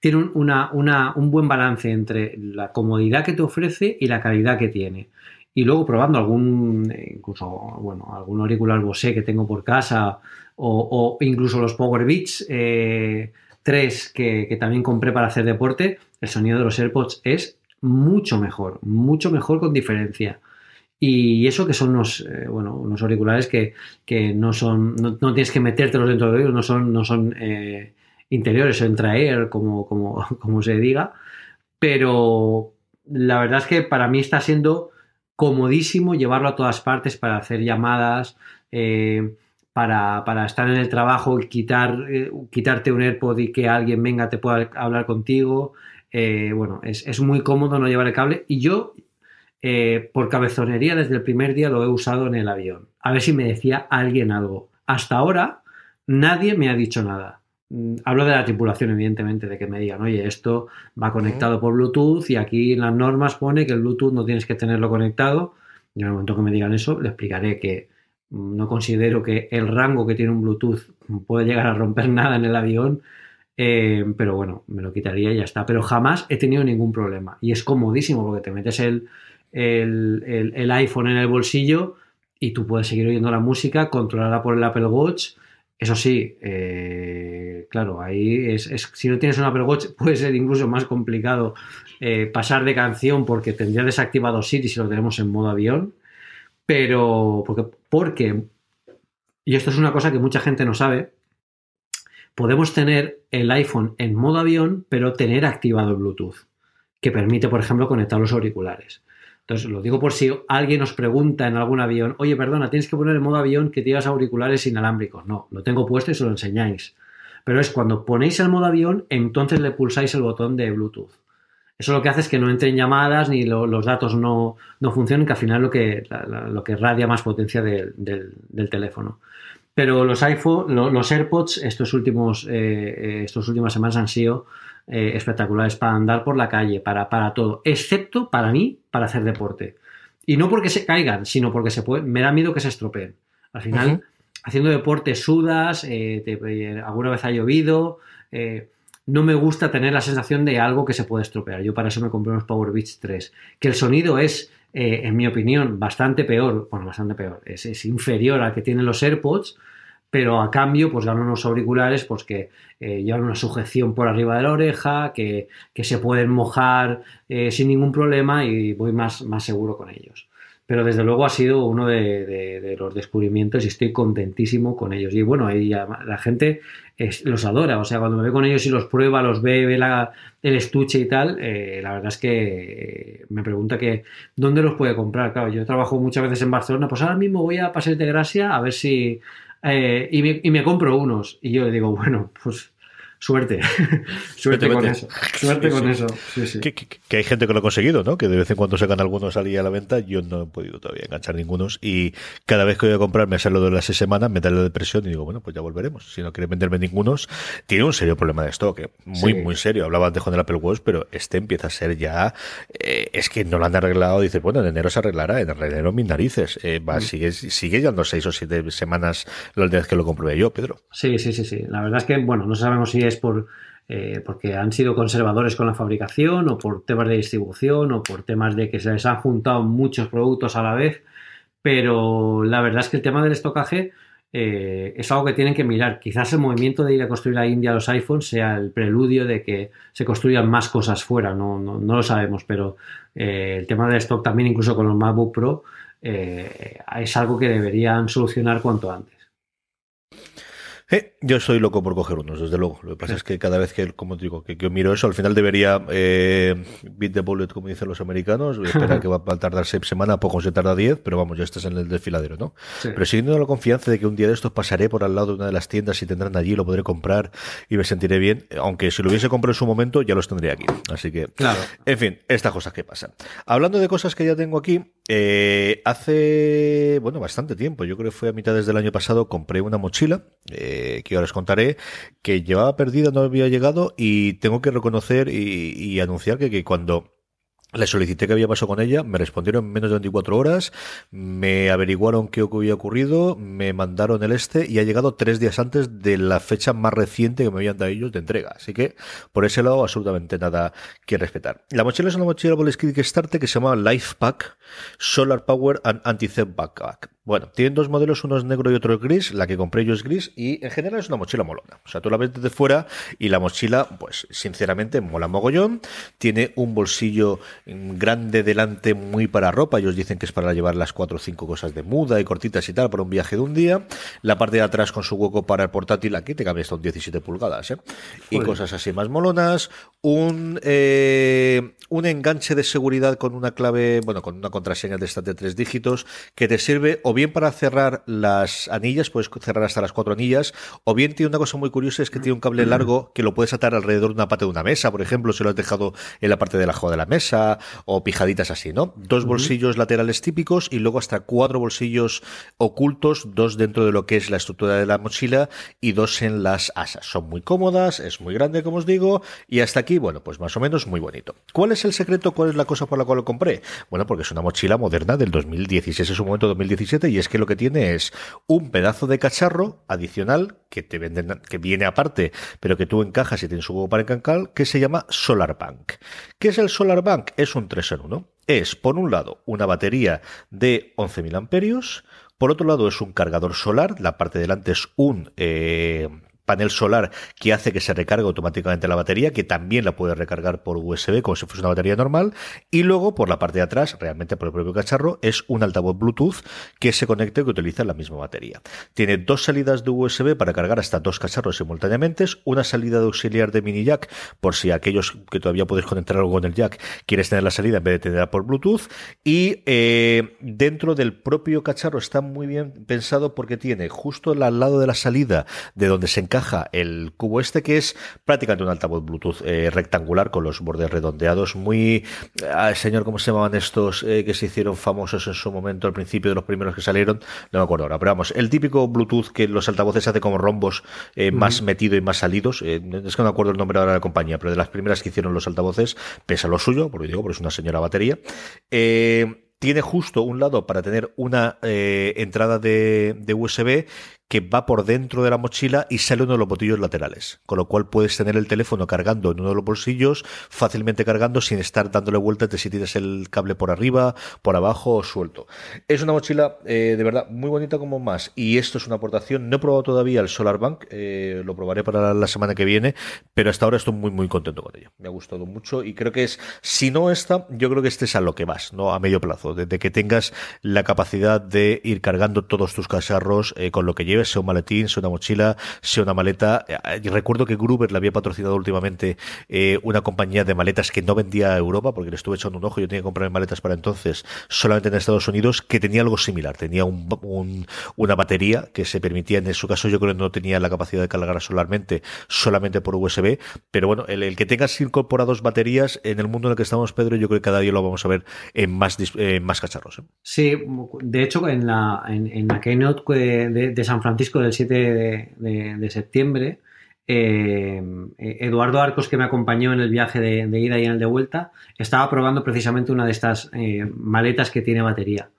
tiene un, buen balance entre la comodidad que te ofrece y la calidad que tiene. Y luego probando algún, incluso, bueno, algún auricular Bose que tengo por casa o, incluso los Power Beats 3 eh, que, también compré para hacer deporte, el sonido de los AirPods es mucho mejor, mucho mejor con diferencia. Y eso que son unos, eh, bueno, unos auriculares que, no son, no, tienes que metértelos dentro de ellos, no son, no son eh, interiores o traer, como, como, como se diga, pero la verdad es que para mí está siendo comodísimo llevarlo a todas partes para hacer llamadas, para, estar en el trabajo y quitar, eh, quitarte un AirPod y que alguien venga te pueda hablar contigo. Eh, bueno, es, muy cómodo no llevar el cable y yo eh, por cabezonería desde el primer día lo he usado en el avión. A ver si me decía alguien algo. Hasta ahora nadie me ha dicho nada. Mm, hablo de la tripulación, evidentemente, de que me digan, oye, esto va conectado por Bluetooth y aquí en las normas pone que el Bluetooth no tienes que tenerlo conectado. Yo en el momento que me digan eso, le explicaré que no considero que el rango que tiene un Bluetooth puede llegar a romper nada en el avión, eh, pero bueno, me lo quitaría y ya está. Pero jamás he tenido ningún problema. Y es comodísimo porque te metes el, el, iPhone en el bolsillo y tú puedes seguir oyendo la música controlada por el Apple Watch. Eso sí, eh, claro, ahí es, si no tienes un Apple Watch puede ser incluso más complicado eh, pasar de canción porque tendría desactivado Siri si lo tenemos en modo avión. Pero, porque, porque, y esto es una cosa que mucha gente no sabe, podemos tener el iPhone en modo avión, pero tener activado el Bluetooth, que permite, por ejemplo, conectar los auriculares. Entonces, lo digo por si alguien os pregunta en algún avión, oye, perdona, tienes que poner en modo avión que tienes auriculares inalámbricos. No, lo tengo puesto y se lo enseñáis. Pero es cuando ponéis el modo avión, entonces le pulsáis el botón de Bluetooth. Eso lo que hace es que no entren llamadas ni los datos no, funcionen, que al final lo que, lo que radia más potencia del, teléfono. Pero los iPhone, los AirPods, estos últimos, eh, estas últimas semanas han sido eh, espectaculares para andar por la calle, para, para todo, excepto para mí, para hacer deporte. Y no porque se caigan, sino porque se puede, me da miedo que se estropeen. Al final, haciendo deporte sudas, eh, alguna vez ha llovido, no me gusta tener la sensación de algo que se puede estropear. Yo para eso me compré unos Power Beats 3. Que el sonido es, eh, en mi opinión, bastante peor, bueno, bastante peor, es, inferior al que tienen los AirPods, pero a cambio pues ganan unos auriculares pues que eh, llevan una sujeción por arriba de la oreja, que, se pueden mojar eh, sin ningún problema y voy más, más seguro con ellos pero desde luego ha sido uno de, los descubrimientos y estoy contentísimo con ellos. Y bueno, ahí la gente los adora, o sea, cuando me ve con ellos y los prueba, los ve, ve el estuche y tal, eh, la verdad es que me pregunta que dónde los puede comprar. Claro, yo trabajo muchas veces en Barcelona, pues ahora mismo voy a Paseo de Gracia a ver si... Eh, y, me, y me compro unos. Y yo le digo, bueno, pues Suerte. Suerte con eso. Suerte con eso. Que, hay gente que lo ha conseguido, ¿no? Que de vez en cuando sacan algunos ahí a la venta. Yo no he podido todavía enganchar ningunos. Y cada vez que voy a comprar, me sale lo de las seis semanas, me da la depresión y digo, bueno, pues ya volveremos. Si no quiere venderme ningunos, tiene un serio problema de stock. ¿eh? Muy, muy serio. Hablaba antes con el Apple Watch, pero este empieza a ser ya. Eh, es que no lo han arreglado. Dices, bueno, en enero se arreglará. En enero mis narices. Eh, va, mm. sigue, sigue llevando seis o siete semanas la vez que lo comprobé yo, Pedro. Sí, sí, sí, sí. La verdad es que, bueno, no sabemos si es por eh, porque han sido conservadores con la fabricación o por temas de distribución o por temas de que se les han juntado muchos productos a la vez, pero la verdad es que el tema del estocaje eh, es algo que tienen que mirar. Quizás el movimiento de ir a construir a India los iPhones sea el preludio de que se construyan más cosas fuera, no, lo sabemos, pero eh, el tema del stock también incluso con los MacBook Pro es algo que deberían solucionar cuanto antes. Eh, yo soy loco por coger unos, desde luego. Lo que pasa es que cada vez que, como digo, que, yo miro eso, al final debería eh, beat the bullet, como dicen los americanos, esperar que va a tardar seis semanas, poco se tarda diez, pero vamos, ya estás en el desfiladero, ¿no? Pero siguiendo la confianza de que un día de estos pasaré por al lado de una de las tiendas y tendrán allí, lo podré comprar y me sentiré bien, aunque si lo hubiese comprado en su momento, ya los tendría aquí. Así que, claro. en fin, estas cosas que pasan. Hablando de cosas que ya tengo aquí, eh, hace, bueno, bastante tiempo, yo creo que fue a mitad del año pasado, compré una mochila, eh, que ahora os contaré que llevaba perdida, no había llegado y tengo que reconocer y, anunciar que, que cuando le solicité qué había pasado con ella, me respondieron en menos de 24 horas, me averiguaron qué había ocurrido, me mandaron el este y ha llegado tres días antes de la fecha más reciente que me habían dado ellos de entrega. Así que por ese lado absolutamente nada que respetar. La mochila es una mochila que Starter que se llama Life Pack Solar Power and Anti-Theft Backpack. Bueno, tienen dos modelos, uno es negro y otro es gris. La que compré yo es gris y en general es una mochila molona. O sea, tú la ves desde fuera y la mochila, pues sinceramente, mola mogollón. Tiene un bolsillo grande delante, muy para ropa. Ellos dicen que es para llevar las cuatro o cinco cosas de muda y cortitas y tal para un viaje de un día. La parte de atrás con su hueco para el portátil, aquí te cambia hasta un 17 pulgadas, ¿eh? Y cosas así más molonas. Un, eh, un enganche de seguridad con una clave, bueno, con una contraseña de estas de tres dígitos que te sirve o bien para cerrar las anillas, puedes cerrar hasta las cuatro anillas, o bien tiene una cosa muy curiosa, es que tiene un cable largo que lo puedes atar alrededor de una parte de una mesa, por ejemplo, si lo has dejado en la parte de abajo de la mesa, o pijaditas así, ¿no? Dos bolsillos laterales típicos y luego hasta cuatro bolsillos ocultos, dos dentro de lo que es la estructura de la mochila y dos en las asas. Son muy cómodas, es muy grande, como os digo, y hasta aquí, bueno, pues más o menos muy bonito. ¿Cuál es el secreto? ¿Cuál es la cosa por la cual lo compré? Bueno, porque es una mochila moderna del 2016, es un momento 2017 y es que lo que tiene es un pedazo de cacharro adicional que te venden, que viene aparte, pero que tú encajas y tienes su huevo para encancar, que se llama Solar Bank. ¿Qué es el Solar Bank? Es un 3 en 1. Es, por un lado, una batería de 11.000 amperios, por otro lado, es un cargador solar. La parte de delante es un eh, panel solar que hace que se recargue automáticamente la batería, que también la puede recargar por USB como si fuese una batería normal. Y luego por la parte de atrás, realmente por el propio cacharro, es un altavoz Bluetooth que se conecte que utiliza la misma batería. Tiene dos salidas de USB para cargar hasta dos cacharros simultáneamente, una salida de auxiliar de mini jack por si aquellos que todavía puedes conectar algo con el jack quieres tener la salida en vez de tenerla por Bluetooth. Y eh, dentro del propio cacharro está muy bien pensado porque tiene justo al lado de la salida de donde se encarga el cubo este, que es prácticamente un altavoz Bluetooth eh, rectangular con los bordes redondeados, muy... Ah, señor, ¿cómo se llamaban estos eh, que se hicieron famosos en su momento, al principio de los primeros que salieron? No me acuerdo ahora, pero vamos, el típico Bluetooth que los altavoces hace como rombos eh, más metido y más salidos, es que no me acuerdo el nombre ahora de la compañía, pero de las primeras que hicieron los altavoces, pesa lo suyo, porque digo, porque es una señora batería. tiene justo un lado para tener una entrada de, de, USB que va por dentro de la mochila y sale uno de los botillos laterales, con lo cual puedes tener el teléfono cargando en uno de los bolsillos, fácilmente cargando sin estar dándole vueltas de si tienes el cable por arriba, por abajo o suelto. Es una mochila eh, de verdad muy bonita como más y esto es una aportación. No he probado todavía el Solar Bank, eh, lo probaré para la semana que viene, pero hasta ahora estoy muy muy contento con ella. Me ha gustado mucho y creo que es, si no esta, yo creo que este es a lo que vas, no a medio plazo, desde que tengas la capacidad de ir cargando todos tus cacharros eh, con lo que sea un maletín, sea una mochila, sea una maleta. Y recuerdo que Gruber le había patrocinado últimamente una compañía de maletas que no vendía a Europa, porque le estuve echando un ojo, yo tenía que comprar maletas para entonces solamente en Estados Unidos, que tenía algo similar, tenía un, una batería que se permitía, en su caso yo creo que no tenía la capacidad de cargar solarmente, solamente por USB, pero bueno, el, que tengas incorporados baterías en el mundo en el que estamos, Pedro, yo creo que cada día lo vamos a ver en más, cacharros. ¿eh? Sí, de hecho, en la, en, la keynote de, San Francisco del 7 de septiembre, eh, Eduardo Arcos, que me acompañó en el viaje de, ida y en el de vuelta, estaba probando precisamente una de estas eh, maletas que tiene batería.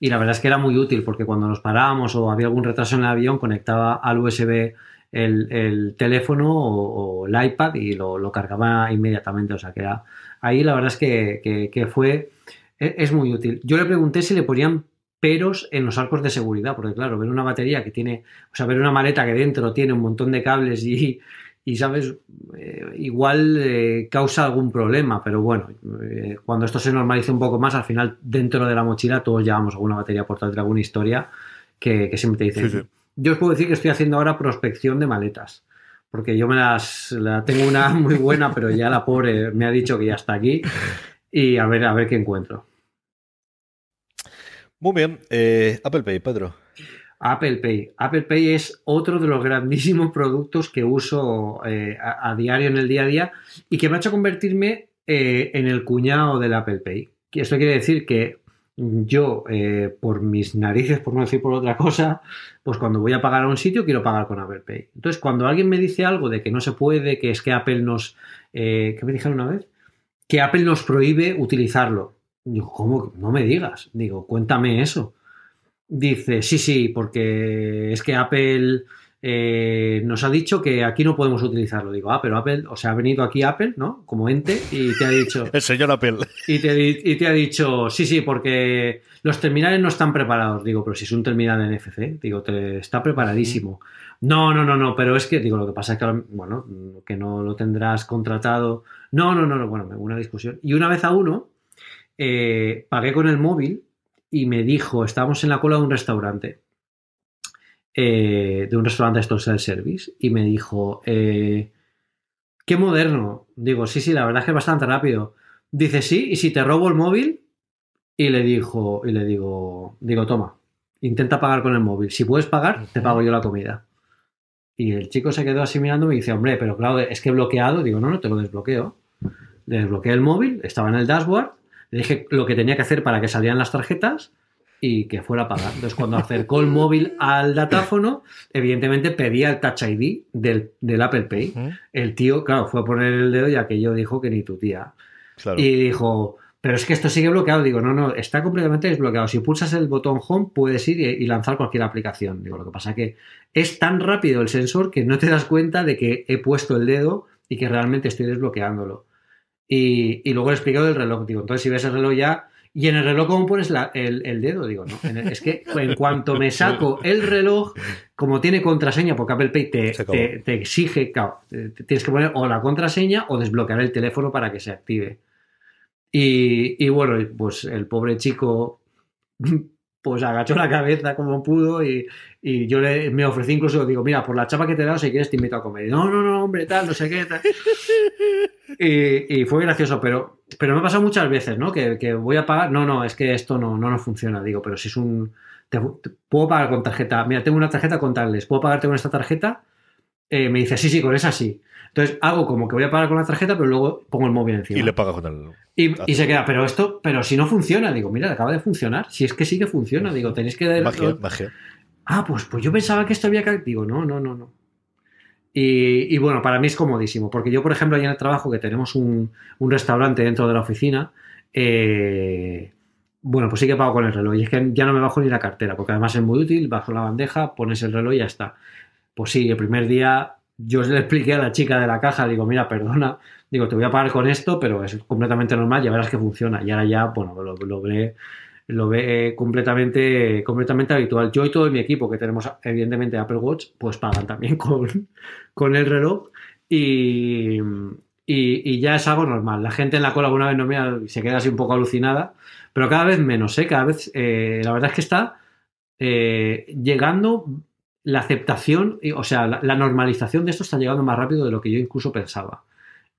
Y la verdad es que era muy útil porque cuando nos parábamos o había algún retraso en el avión, conectaba al USB el, teléfono o, el iPad y lo, cargaba inmediatamente. O sea que era, ahí la verdad es que, que fue, e, es muy útil. Yo le pregunté si le ponían peros en los arcos de seguridad, porque claro, ver una batería que tiene, o sea, ver una maleta que dentro tiene un montón de cables y, y sabes, eh, igual eh, causa algún problema, pero bueno, eh, cuando esto se normalice un poco más, al final dentro de la mochila todos llevamos alguna batería portátil, alguna historia que, siempre te dicen. Yo os puedo decir que estoy haciendo ahora prospección de maletas, porque yo me las, la tengo una muy buena, pero ya la pobre me ha dicho que ya está aquí y a ver, a ver qué encuentro. Muy bien. Eh, Apple Pay, Pedro. Apple Pay. Apple Pay es otro de los grandísimos productos que uso eh, a, diario en el día a día y que me ha hecho convertirme eh, en el cuñado del Apple Pay. Esto quiere decir que yo, por mis narices, por no decir por otra cosa, pues cuando voy a pagar a un sitio quiero pagar con Apple Pay. Entonces, cuando alguien me dice algo de que no se puede, que es que Apple nos... ¿Qué me dijeron una vez? Que Apple nos prohíbe utilizarlo. Digo, ¿cómo? No me digas. Digo, cuéntame eso. Dice, sí, sí, porque es que Apple eh, nos ha dicho que aquí no podemos utilizarlo. Digo, ah, pero Apple, o sea, ha venido aquí Apple, ¿no? Como ente y te ha dicho... El señor Apple. Y te, y te ha dicho, sí, sí, porque los terminales no están preparados. Digo, pero si es un terminal NFC, digo, te, está preparadísimo. No, no, no, no, pero es que, digo, lo que pasa es que, bueno, que no lo tendrás contratado. No, no, no, no, bueno, una discusión. Y una vez a uno eh, pagué con el móvil y me dijo, estábamos en la cola de un restaurante, eh, de un restaurante esto el service, y me dijo, eh, qué moderno. Digo, sí, sí, la verdad es que es bastante rápido. Dice, sí, y si te robo el móvil, y le dijo, y le digo, digo, toma, intenta pagar con el móvil. Si puedes pagar, te pago yo la comida. Y el chico se quedó así mirando y me dice, hombre, pero claro, es que he bloqueado. Digo, no, no, te lo desbloqueo. Le desbloqueé el móvil, estaba en el dashboard le dije lo que tenía que hacer para que salieran las tarjetas y que fuera a pagar. Entonces, cuando acercó el móvil al datáfono, evidentemente pedía el Touch ID del, Apple Pay. El tío, claro, fue a poner el dedo y aquello dijo que ni tu tía. Y dijo, pero es que esto sigue bloqueado. Digo, no, no, está completamente desbloqueado. Si pulsas el botón Home, puedes ir y, lanzar cualquier aplicación. Digo, lo que pasa es que es tan rápido el sensor que no te das cuenta de que he puesto el dedo y que realmente estoy desbloqueándolo. Y, luego le explico del reloj. Digo, entonces si ves el reloj ya. Y en el reloj, ¿cómo pones el, dedo? Digo, no. es que en cuanto me saco el reloj, como tiene contraseña, porque Apple Pay te, te, exige, claro, tienes que poner o la contraseña o desbloquear el teléfono para que se active. Y, y bueno, pues el pobre chico pues agachó la cabeza como pudo y, yo le, me ofrecí incluso, digo, mira, por la chapa que te he dado, si quieres te invito a comer. no, no, no, hombre, tal, no sé qué, tal. Y, fue gracioso, pero, pero me ha pasado muchas veces, ¿no? Que, voy a pagar, no, no, es que esto no, no nos funciona, digo, pero si es un... puedo pagar con tarjeta, mira, tengo una tarjeta con tales, ¿puedo pagarte con esta tarjeta? Eh, me dice, sí, sí, con esa sí. Entonces hago como que voy a pagar con la tarjeta, pero luego pongo el móvil encima. Y le paga con el. Y, se queda, pero esto, pero si no funciona, digo, mira, acaba de funcionar. Si es que sí que funciona, digo, tenéis que. Magia, magia. Ah, pues, pues yo pensaba que esto había que. Digo, no, no, no, no. Y, bueno, para mí es comodísimo, porque yo, por ejemplo, allá en el trabajo, que tenemos un, restaurante dentro de la oficina, eh, Bueno, pues sí que pago con el reloj. Y es que ya no me bajo ni la cartera, porque además es muy útil, bajo la bandeja, pones el reloj y ya está. Pues sí, el primer día yo le expliqué a la chica de la caja, digo, mira, perdona, digo, te voy a pagar con esto, pero es completamente normal, ya verás que funciona. Y ahora ya, bueno, lo, lo ve, lo ve completamente, completamente habitual. Yo y todo mi equipo, que tenemos evidentemente Apple Watch, pues pagan también con, con el reloj. Y, y, ya es algo normal. La gente en la cola alguna vez no mira se queda así un poco alucinada, pero cada vez menos, ¿eh? Cada vez, eh, la verdad es que está eh, llegando la aceptación, o sea, la, normalización de esto está llegando más rápido de lo que yo incluso pensaba.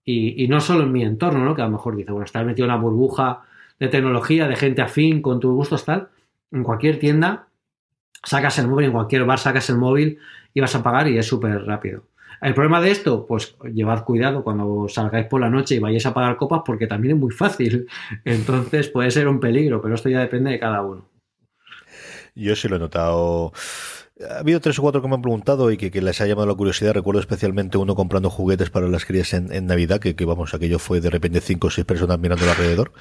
Y, no solo en mi entorno, ¿no? Que a lo mejor dice, bueno, estás metido en una burbuja de tecnología, de gente afín, con tus gustos tal. En cualquier tienda, sacas el móvil, en cualquier bar sacas el móvil y vas a pagar y es súper rápido. El problema de esto, pues llevad cuidado cuando salgáis por la noche y vayáis a pagar copas porque también es muy fácil. Entonces puede ser un peligro, pero esto ya depende de cada uno. Yo sí lo he notado. Ha habido tres o cuatro que me han preguntado y que, les ha llamado la curiosidad. Recuerdo especialmente uno comprando juguetes para las crías en, Navidad, que, que, vamos, aquello fue de repente cinco o seis personas mirando alrededor.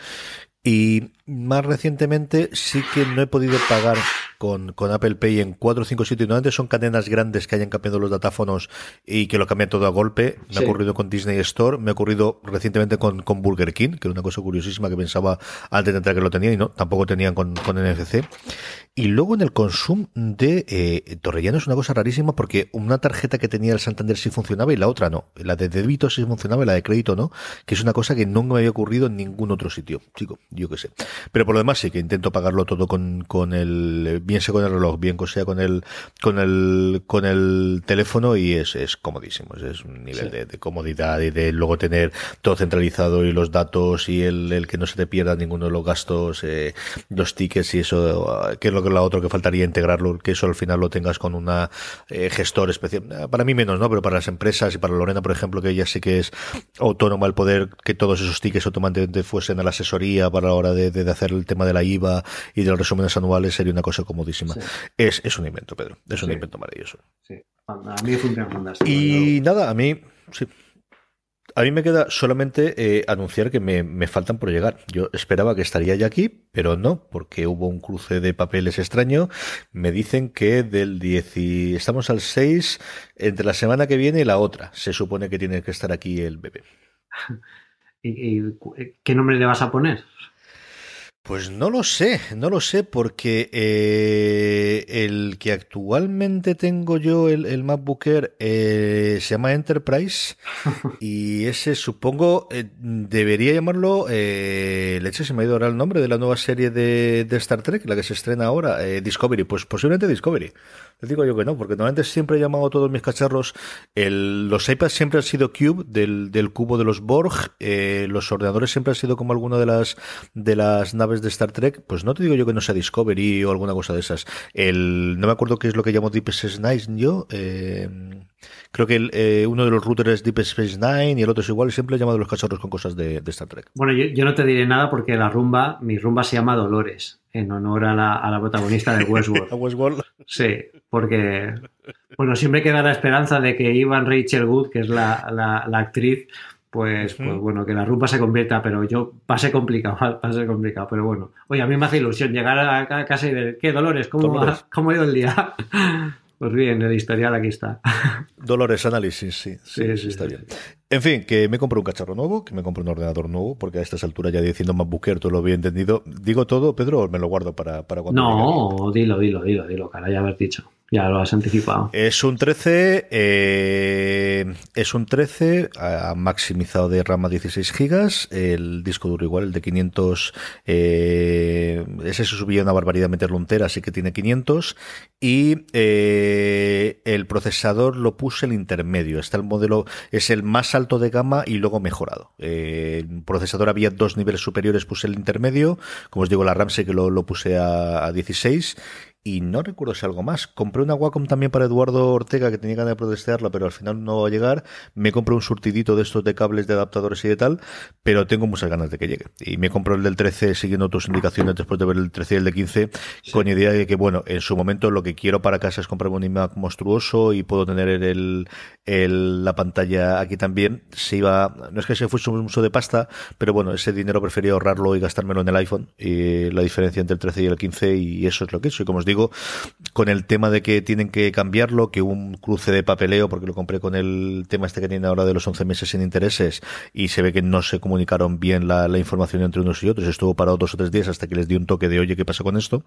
Y más recientemente sí que no he podido pagar con, con, Apple Pay en cuatro o cinco sitios. Normalmente son cadenas grandes que hayan cambiado los datáfonos y que lo cambian todo a golpe. Me ha ocurrido con Disney Store, me ha ocurrido recientemente con, con, Burger King, que era una cosa curiosísima que pensaba antes de entrar que lo tenía y no, tampoco tenían con, con NFC. Y luego en el consumo de eh, Torrellano es una cosa rarísima porque una tarjeta que tenía el Santander sí funcionaba y la otra no. La de débito sí funcionaba y la de crédito no, que es una cosa que nunca me había ocurrido en ningún otro sitio. Chico, yo qué sé. Pero por lo demás sí que intento pagarlo todo con, con el, bien sea con el reloj, bien sea con el, con el, con el teléfono y es, es comodísimo. Es un nivel de, comodidad y de luego tener todo centralizado y los datos y el, el que no se te pierda ninguno de los gastos, eh, los tickets y eso, que es lo que la otro que faltaría integrarlo, que eso al final lo tengas con una eh, gestor especial. Eh, para mí menos, ¿no? Pero para las empresas y para Lorena, por ejemplo, que ella sí que es autónoma el poder que todos esos tickets automáticamente fuesen a la asesoría para la hora de, de, hacer el tema de la IVA y de los resúmenes anuales sería una cosa comodísima. Es, es un invento, Pedro. Es un invento maravilloso. Sí. A mí funciona fantástico. Y nada, a mí, sí. A mí me queda solamente eh, anunciar que me, faltan por llegar. Yo esperaba que estaría ya aquí, pero no, porque hubo un cruce de papeles extraño. Me dicen que del 10 y estamos al 6, entre la semana que viene y la otra, se supone que tiene que estar aquí el bebé. ¿Y, qué nombre le vas a poner? Pues no lo sé, no lo sé, porque eh, el que actualmente tengo yo, el, el MacBook Air, eh, se llama Enterprise y ese supongo eh, debería llamarlo, leche, se me ha ido ahora el nombre de la nueva serie de, de Star Trek, la que se estrena ahora, Discovery, pues posiblemente Discovery. Les digo yo que no, porque normalmente siempre he llamado a todos mis cacharros, el, los iPads siempre han sido Cube, del, del cubo de los Borg, los ordenadores siempre han sido como alguna de las, de las naves de Star Trek, pues no te digo yo que no sea Discovery o alguna cosa de esas. El, no me acuerdo qué es lo que llamo Deep Space Nine yo. Eh, creo que eh, uno de los routers es Deep Space Nine y el otro es igual. Siempre he llamado a los cachorros con cosas de, Star Trek. Bueno, yo, no te diré nada porque la rumba, mi rumba se llama Dolores, en honor a la, a la protagonista de Westworld. Westworld? Sí, porque bueno, siempre queda la esperanza de que Ivan Rachel Wood, que es la, la actriz, pues, pues bueno, que la rumba se convierta, pero yo pase complicado, pase complicado, pero bueno. Oye, a mí me hace ilusión llegar a casa y ver, ¿qué Dolores? ¿Cómo, ¿cómo ha ido el día? Pues bien, el historial aquí está. Dolores Análisis, sí, sí, sí, está bien. En fin, que me compro un cacharro nuevo, que me compro un ordenador nuevo, porque a estas alturas ya diciendo MacBooker todo lo había entendido. ¿Digo todo, Pedro, o me lo guardo para, para cuando No, dilo, dilo, dilo, dilo, cara, ya haber dicho. Ya lo has anticipado. Es un 13, eh, es un 13 maximizado de RAM a 16 GB, el disco duro igual, el de 500, eh, ese se subía una barbaridad meterlo entera, así que tiene 500, y eh, el procesador lo puse el intermedio, está el modelo, es el más alto de gama y luego mejorado. el procesador había dos niveles superiores, puse el intermedio, como os digo, la RAM sé que lo, lo puse a, a 16, y no recuerdo si algo más. Compré una Wacom también para Eduardo Ortega que tenía ganas de protestearla, pero al final no va a llegar. Me compré un surtidito de estos de cables de adaptadores y de tal, pero tengo muchas ganas de que llegue. Y me compró el del 13 siguiendo tus indicaciones después de ver el 13 y el de 15, con idea de que, bueno, en su momento lo que quiero para casa es comprarme un iMac monstruoso y puedo tener el, el, la pantalla aquí también. Se iba, no es que se fuese un uso de pasta, pero bueno, ese dinero prefería ahorrarlo y gastármelo en el iPhone. Y la diferencia entre el 13 y el 15, y eso es lo que es. Y como os digo, con el tema de que tienen que cambiarlo, que un cruce de papeleo, porque lo compré con el tema este que tiene ahora de los 11 meses sin intereses, y se ve que no se comunicaron bien la, información entre unos y otros. Estuvo parado dos o tres días hasta que les di un toque de oye, ¿qué pasa con esto?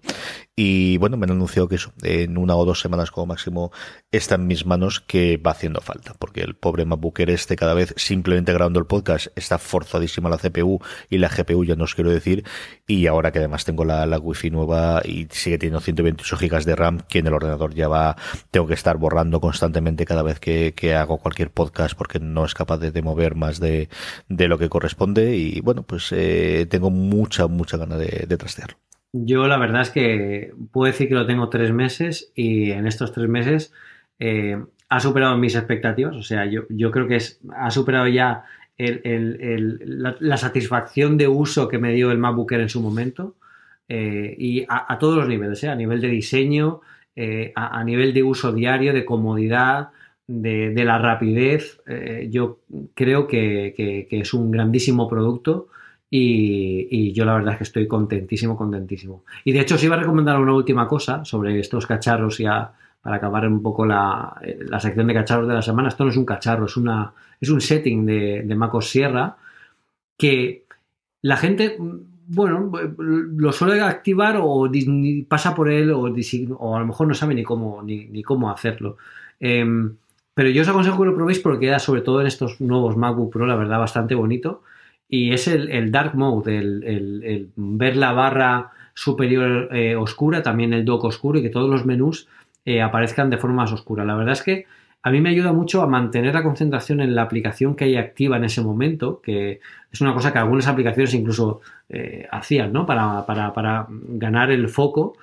Y bueno, me han anunciado que eso, en una o dos semanas como máximo, está en mis manos que va haciendo falta, porque el pobre MacBooker este cada vez simplemente grabando el podcast está forzadísima la CPU y la GPU, ya no os quiero decir, y ahora que además tengo la, la Wi-Fi nueva y sigue teniendo 120 28 gigas de RAM que en el ordenador ya va, tengo que estar borrando constantemente cada vez que, hago cualquier podcast porque no es capaz de, mover más de, lo que corresponde y bueno, pues eh, tengo mucha, mucha ganas de, trastearlo. Yo la verdad es que puedo decir que lo tengo tres meses y en estos tres meses eh, ha superado mis expectativas. O sea, yo, yo creo que es, ha superado ya la, satisfacción de uso que me dio el MacBook en su momento. Eh, y a, todos los niveles, ¿eh? a nivel de diseño, eh, a, nivel de uso diario, de comodidad, de, la rapidez. yo creo que, es un grandísimo producto y, yo la verdad es que estoy contentísimo, contentísimo. Y de hecho os iba a recomendar una última cosa sobre estos cacharros ya para acabar un poco la, sección de cacharros de la semana. Esto no es un cacharro, es, una, es un setting de MacOS Sierra que la gente bueno, lo suele activar o pasa por él o, a lo mejor no sabe ni cómo, ni, cómo hacerlo. Em, pero yo os aconsejo que lo probéis porque queda sobre todo en estos nuevos MacBook Pro, la verdad, bastante bonito. Y es el, Dark Mode, el, ver la barra superior eh, oscura, también el dock oscuro y que todos los menús eh, aparezcan de forma más oscura. La verdad es que a mí me ayuda mucho a mantener la concentración en la aplicación que hay activa en ese momento, que es una cosa que algunas aplicaciones incluso eh, hacían, ¿no? Para, ganar el foco.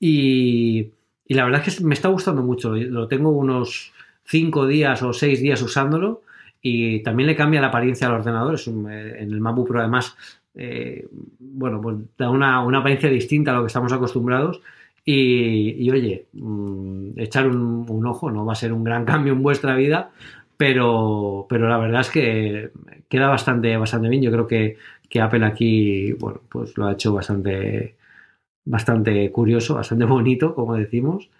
Y, la verdad es que me está gustando mucho. Lo tengo unos 5 días o 6 días usándolo y también le cambia la apariencia al ordenador. Eh, en el MacBook Pro además, eh, bueno, pues da una, una apariencia distinta a lo que estamos acostumbrados y, oye, mm, echar un, ojo, no va a ser un gran cambio en vuestra vida, pero, pero la verdad es que queda bastante, bastante bien. Yo creo que, Apple aquí, bueno, pues lo ha hecho bastante, bastante curioso, bastante bonito, como decimos.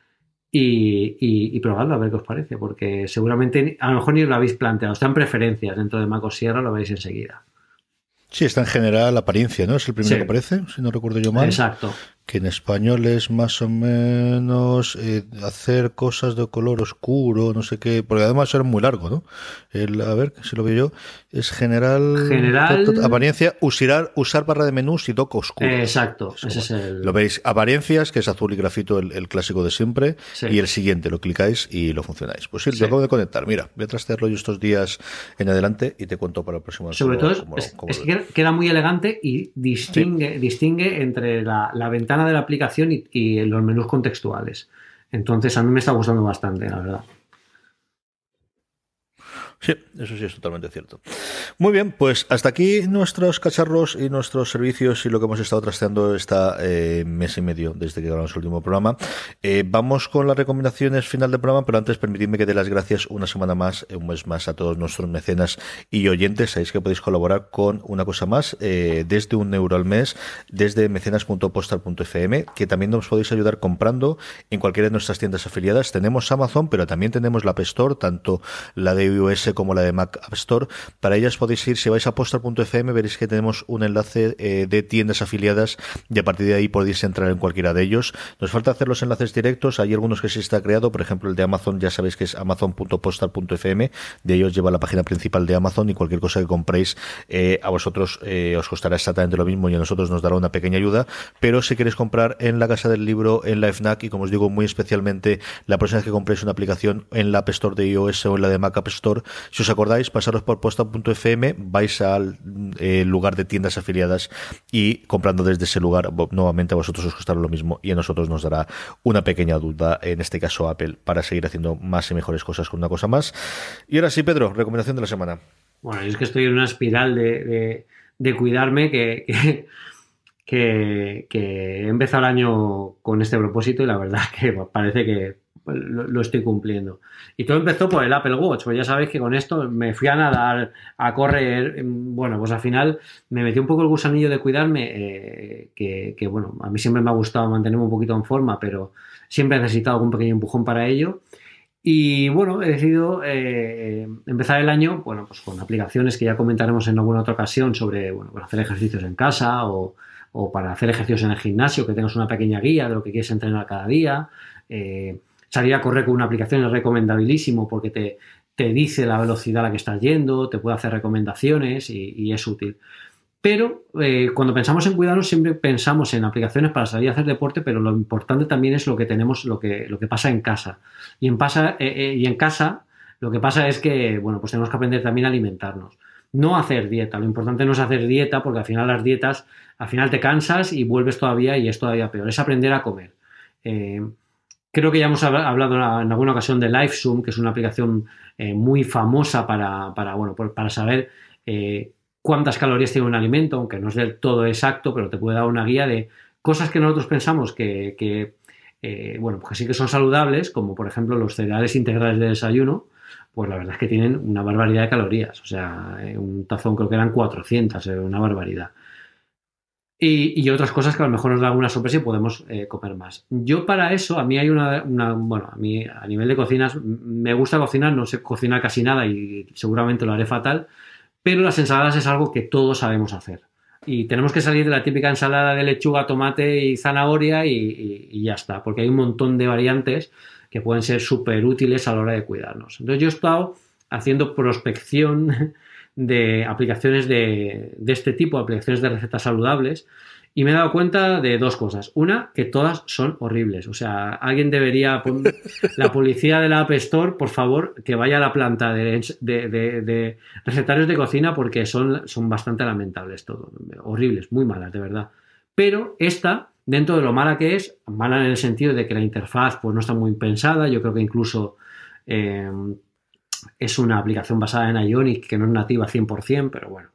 Y, y, probadlo a ver qué os parece, porque seguramente a lo mejor ni lo habéis planteado, están preferencias dentro de Mac Sierra, lo veis enseguida. Sí, está en general la apariencia, ¿no? Es el primero que aparece, si no recuerdo yo mal. Exacto que en español es más o menos eh, hacer cosas de color oscuro, no sé qué, porque además era muy largo, ¿no? El, a ver, si lo veo yo, es general, general apariencia, usar, usar barra de menús y dock oscuro. exacto, ese es el... Lo veis, apariencias, que es azul y grafito, el, clásico de siempre, y el siguiente, lo clicáis y lo funcionáis. Pues sí, lo acabo de conectar, mira, voy a trastearlo yo estos días en adelante y te cuento para el próximo. Sobre todo es, que queda muy elegante y distingue, distingue entre la, la ventana de la aplicación y, los menús contextuales. Entonces a mí me está gustando bastante, la verdad. Sí, eso sí es totalmente cierto. Muy bien, pues hasta aquí nuestros cacharros y nuestros servicios y lo que hemos estado trasteando esta eh, mes y medio desde que grabamos el último programa. Eh, vamos con las recomendaciones final del programa, pero antes permitidme que dé las gracias una semana más, un mes más a todos nuestros mecenas y oyentes. Sabéis que podéis colaborar con una cosa más eh, desde un euro al mes, desde mecenas.postal.fm, que también nos podéis ayudar comprando en cualquiera de nuestras tiendas afiliadas. Tenemos Amazon, pero también tenemos la App Store, tanto la de iOS como la de Mac App Store. Para ellas podéis ir, si vais a postal.fm, veréis que tenemos un enlace eh, de tiendas afiliadas y a partir de ahí podéis entrar en cualquiera de ellos. Nos falta hacer los enlaces directos, hay algunos que sí está creado, por ejemplo el de Amazon, ya sabéis que es amazon.postal.fm, de ellos lleva la página principal de Amazon y cualquier cosa que compréis eh, a vosotros eh, os costará exactamente lo mismo y a nosotros nos dará una pequeña ayuda, pero si queréis comprar en la Casa del Libro, en la FNAC y como os digo muy especialmente la próxima vez que compréis una aplicación en la App Store de iOS o en la de Mac App Store, Si os acordáis, pasaros por posta.fm, vais al eh, lugar de tiendas afiliadas y comprando desde ese lugar, nuevamente a vosotros os costará lo mismo y a nosotros nos dará una pequeña duda, en este caso Apple, para seguir haciendo más y mejores cosas con una cosa más. Y ahora sí, Pedro, recomendación de la semana. Bueno, es que estoy en una espiral de, cuidarme que, que, he empezado el año con este propósito y la verdad que parece que lo, estoy cumpliendo. Y todo empezó por el Apple Watch, pues ya sabéis que con esto me fui a nadar, a correr, bueno, pues al final me metí un poco el gusanillo de cuidarme, eh, que, bueno, a mí siempre me ha gustado mantenerme un poquito en forma, pero siempre he necesitado algún pequeño empujón para ello. Y bueno, he decidido eh, empezar el año, bueno, pues con aplicaciones que ya comentaremos en alguna otra ocasión sobre, bueno, para hacer ejercicios en casa o, para hacer ejercicios en el gimnasio, que tengas una pequeña guía de lo que quieres entrenar cada día. Eh, salir a correr con una aplicación es recomendabilísimo porque te, te, dice la velocidad a la que estás yendo, te puede hacer recomendaciones y es útil. Pero eh, cuando pensamos en cuidarnos siempre pensamos en aplicaciones para salir a hacer deporte, pero lo importante también es lo que tenemos, lo que, lo que pasa en casa. Y en, pasa, eh, eh, y en casa lo que pasa es que, bueno, pues tenemos que aprender también a alimentarnos. No hacer dieta. Lo importante no es hacer dieta porque al final las dietas, al final te cansas y vuelves todavía y es todavía peor. Es aprender a comer. Creo que ya hemos hablado en alguna ocasión de LiveZoom, que es una aplicación muy famosa para, para, bueno, para saber cuántas calorías tiene un alimento, aunque no es del todo exacto, pero te puede dar una guía de cosas que nosotros pensamos que, eh, bueno, pues sí que son saludables, como por ejemplo los cereales integrales de desayuno, pues la verdad es que tienen una barbaridad de calorías. O sea, eh, un tazón creo que eran 400, eh, una barbaridad. Y, otras cosas que a lo mejor nos da alguna sorpresa y podemos comer más. Yo para eso, a mí hay una, bueno, a mí a nivel de cocinas, me gusta cocinar, no sé cocinar casi nada y seguramente lo haré fatal, pero las ensaladas es algo que todos sabemos hacer. Y tenemos que salir de la típica ensalada de lechuga, tomate y zanahoria y, ya está, porque hay un montón de variantes que pueden ser súper útiles a la hora de cuidarnos. Entonces yo he estado haciendo prospección de aplicaciones de, de este tipo, aplicaciones de recetas saludables, y me he dado cuenta de dos cosas. Una, que todas son horribles. O sea, alguien debería, la policía de la App Store, por favor, que vaya a la planta de, de, recetarios de cocina porque son, son bastante lamentables todo. Horribles, muy malas, de verdad. Pero esta, dentro de lo mala que es, mala en el sentido de que la interfaz pues, no está muy pensada. Yo creo que incluso eh, es una aplicación basada en Ionic que no es nativa 100%, pero bueno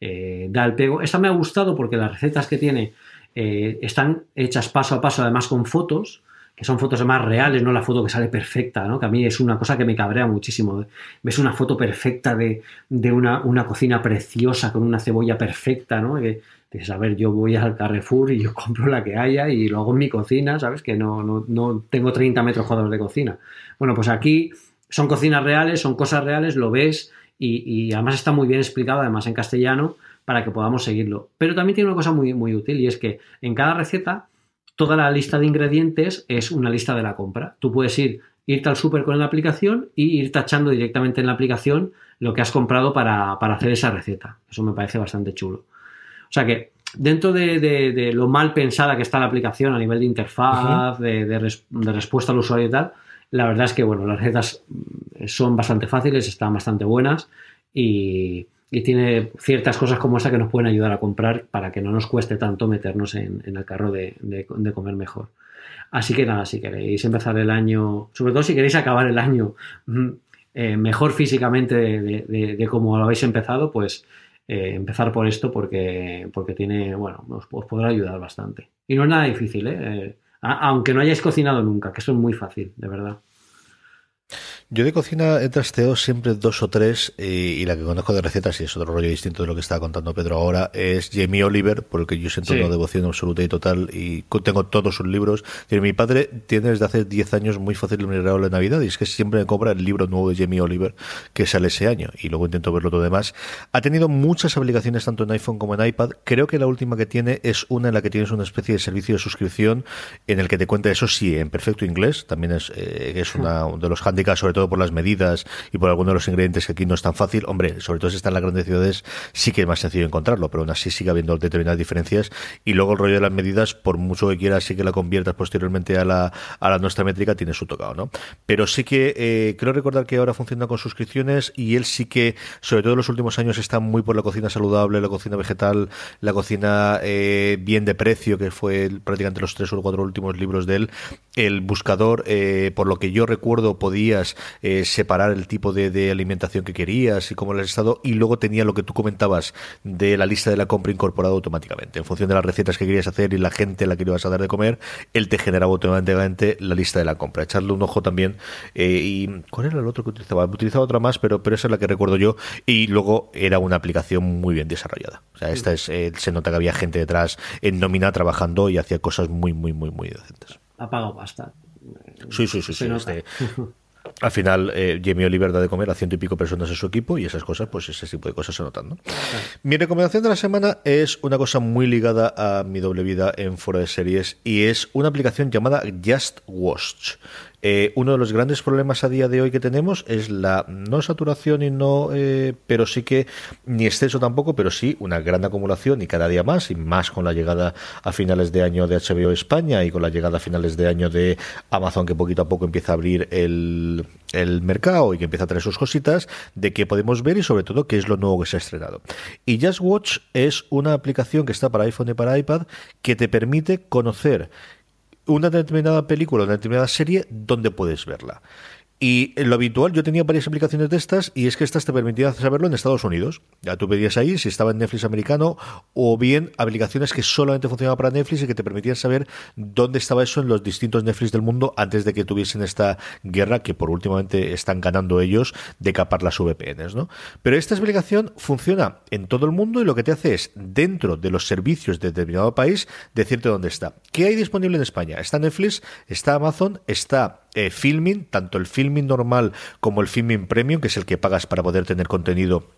eh, da el pego. Esta me ha gustado porque las recetas que tiene eh, están hechas paso a paso, además con fotos, que son fotos más reales, no la foto que sale perfecta, ¿no? que a mí es una cosa que me cabrea muchísimo. Ves una foto perfecta de, una, cocina preciosa con una cebolla perfecta, ¿no? Que dices, a ver, yo voy al Carrefour y yo compro la que haya y lo hago en mi cocina, ¿sabes? Que no, no, no tengo 30 metros cuadrados de cocina. Bueno, pues aquí son cocinas reales, son cosas reales, lo ves y, además está muy bien explicado, además en castellano, para que podamos seguirlo. Pero también tiene una cosa muy, muy útil y es que en cada receta toda la lista de ingredientes es una lista de la compra. Tú puedes ir, irte al súper con la aplicación y ir tachando directamente en la aplicación lo que has comprado para, hacer esa receta. Eso me parece bastante chulo. O sea que dentro de, lo mal pensada que está la aplicación a nivel de interfaz, de, respuesta al usuario y tal, la verdad es que, bueno, las recetas mm, son bastante fáciles, están bastante buenas y, tiene ciertas cosas como esa que nos pueden ayudar a comprar para que no nos cueste tanto meternos en, el carro de, comer mejor. Así que nada, si queréis empezar el año, sobre todo si queréis acabar el año mm, eh, mejor físicamente de, cómo lo habéis empezado, pues eh, empezar por esto porque, porque tiene, bueno, os, podrá ayudar bastante. Y no es nada difícil, ¿eh? Aunque no hayáis cocinado nunca, que eso es muy fácil, de verdad. Yo de cocina he trasteado siempre dos o tres y, la que conozco de recetas, y es otro rollo distinto de lo que estaba contando Pedro ahora, es Jamie Oliver, porque yo siento una devoción absoluta y total y tengo todos sus libros. mi padre tiene desde hace 10 años muy fácil un regalo de Navidad y es que siempre me compra el libro nuevo de Jamie Oliver que sale ese año y luego intento verlo todo demás. Ha tenido muchas aplicaciones tanto en iPhone como en iPad. Creo que la última que tiene es una en la que tienes una especie de servicio de suscripción en el que te cuenta eso sí en perfecto inglés. También es, eh, es una, de los handicaps sobre todo por las medidas y por algunos de los ingredientes que aquí no es tan fácil. Hombre, sobre todo si están en las grandes ciudades, sí que es más sencillo encontrarlo, pero aún así sigue habiendo determinadas diferencias. Y luego el rollo de las medidas, por mucho que quieras, sí que la conviertas posteriormente a la, a nuestra métrica, tiene su tocado, ¿no? Pero sí que eh, creo recordar que ahora funciona con suscripciones y él sí que, sobre todo en los últimos años, está muy por la cocina saludable, la cocina vegetal, la cocina eh, bien de precio, que fue prácticamente los tres o cuatro últimos libros de él. El buscador, eh, por lo que yo recuerdo, podías eh, separar el tipo de, alimentación que querías y cómo el estado, y luego tenía lo que tú comentabas de la lista de la compra incorporada automáticamente. En función de las recetas que querías hacer y la gente a la que ibas a dar de comer, él te generaba automáticamente la lista de la compra. Echarle un ojo también. y ¿Cuál era el otro que utilizaba? Utilizaba otra más, pero, pero esa es la que recuerdo yo. Y luego era una aplicación muy bien desarrollada. O sea, esta es, eh, se nota que había gente detrás en nómina trabajando y hacía cosas muy, muy, muy, muy decentes. Ha pagado. Sí, sí, sí. sí este, al final, eh, Jamie Oliver da de comer a ciento y pico personas en su equipo y esas cosas, pues ese tipo de cosas se notan. ¿no? Mi recomendación de la semana es una cosa muy ligada a mi doble vida en fuera de series y es una aplicación llamada Just Watch. Eh, uno de los grandes problemas a día de hoy que tenemos es la no saturación y no, eh, pero sí que ni exceso tampoco, pero sí una gran acumulación y cada día más y más con la llegada a finales de año de HBO España y con la llegada a finales de año de Amazon que poquito a poco empieza a abrir el, el mercado y que empieza a traer sus cositas de qué podemos ver y sobre todo qué es lo nuevo que se ha estrenado. Y Just Watch es una aplicación que está para iPhone y para iPad que te permite conocer una determinada película, una determinada serie, ¿dónde puedes verla? Y lo habitual, yo tenía varias aplicaciones de estas y es que estas te permitían saberlo en Estados Unidos. Ya tú pedías ahí si estaba en Netflix americano o bien aplicaciones que solamente funcionaban para Netflix y que te permitían saber dónde estaba eso en los distintos Netflix del mundo antes de que tuviesen esta guerra que por últimamente están ganando ellos de capar las VPNs, ¿no? Pero esta aplicación funciona en todo el mundo y lo que te hace es dentro de los servicios de determinado país decirte dónde está. ¿Qué hay disponible en España? Está Netflix, está Amazon, está eh, filming, tanto el filming normal como el filming premium, que es el que pagas para poder tener contenido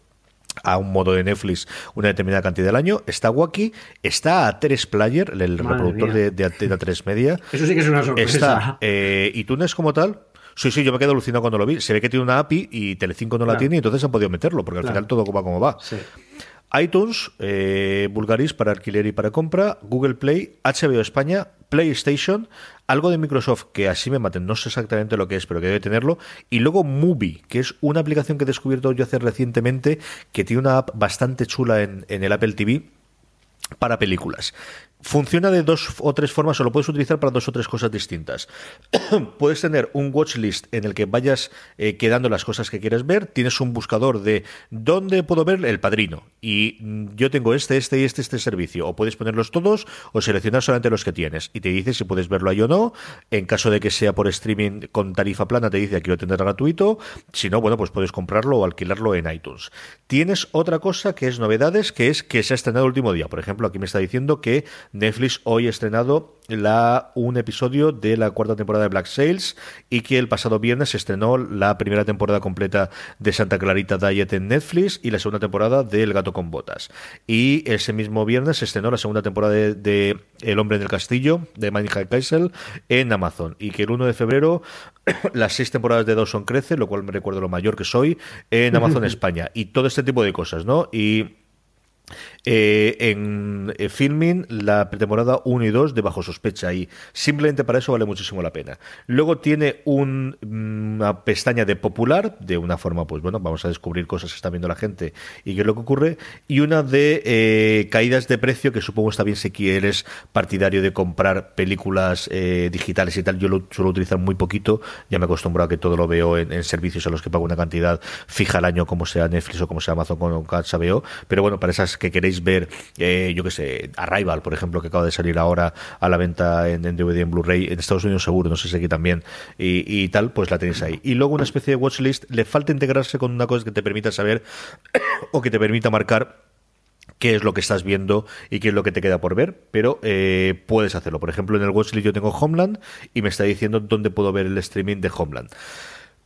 a un modo de Netflix una determinada cantidad del año. Está Wacky, está A3 Player, el reproductor de, de, A3 Media. Eso sí que es una sorpresa. Está eh, iTunes como tal. Sí, sí, yo me quedo alucinado cuando lo vi. Se ve que tiene una API y Telecinco no la tiene y entonces han podido meterlo, porque al final todo va como va. iTunes, eh, Bulgaris para alquiler y para compra, Google Play, HBO España, PlayStation, algo de Microsoft que así me maten, no sé exactamente lo que es, pero que debe tenerlo, y luego Movie, que es una aplicación que he descubierto yo hace recientemente, que tiene una app bastante chula en, en el Apple TV para películas. Funciona de dos o tres formas o lo puedes utilizar para dos o tres cosas distintas. puedes tener un watch list en el que vayas eh, quedando las cosas que quieres ver. Tienes un buscador de dónde puedo ver el padrino. Y mm, yo tengo este, este y este, este servicio. O puedes ponerlos todos o seleccionar solamente los que tienes. Y te dice si puedes verlo ahí o no. En caso de que sea por streaming con tarifa plana, te dice aquí lo tendrás gratuito. Si no, bueno, pues puedes comprarlo o alquilarlo en iTunes. Tienes otra cosa que es novedades, que es que se ha estrenado el último día. Por ejemplo, aquí me está diciendo que Netflix hoy ha estrenado la, un episodio de la cuarta temporada de Black Sails y que el pasado viernes se estrenó la primera temporada completa de Santa Clarita Diet en Netflix y la segunda temporada de El gato con botas. Y ese mismo viernes se estrenó la segunda temporada de, El hombre en el castillo de Manny Kaisel en Amazon y que el 1 de febrero las seis temporadas de Dawson crece, lo cual me recuerdo lo mayor que soy, en Amazon España y todo este tipo de cosas, ¿no? Y eh, en eh, filming la temporada 1 y 2 de Bajo Sospecha y simplemente para eso vale muchísimo la pena. Luego tiene mm, una pestaña de popular, de una forma, pues bueno, vamos a descubrir cosas que está viendo la gente y qué es lo que ocurre, y una de eh, caídas de precio, que supongo está bien si quieres partidario de comprar películas digitales y tal, yo lo suelo utilizar muy poquito, ya me acostumbro a que todo lo veo en, servicios a los que pago una cantidad fija al año, como sea Netflix o como sea Amazon con HBO, pero bueno, para esas que queréis ver, eh, yo que sé, Arrival, por ejemplo, que acaba de salir ahora a la venta en, DVD en Blu-ray, en Estados Unidos seguro, no sé si aquí también, y, tal, pues la tenéis ahí. Y luego una especie de watchlist, le falta integrarse con una cosa que te permita saber o que te permita marcar qué es lo que estás viendo y qué es lo que te queda por ver, pero eh, puedes hacerlo. Por ejemplo, en el watchlist yo tengo Homeland y me está diciendo dónde puedo ver el streaming de Homeland.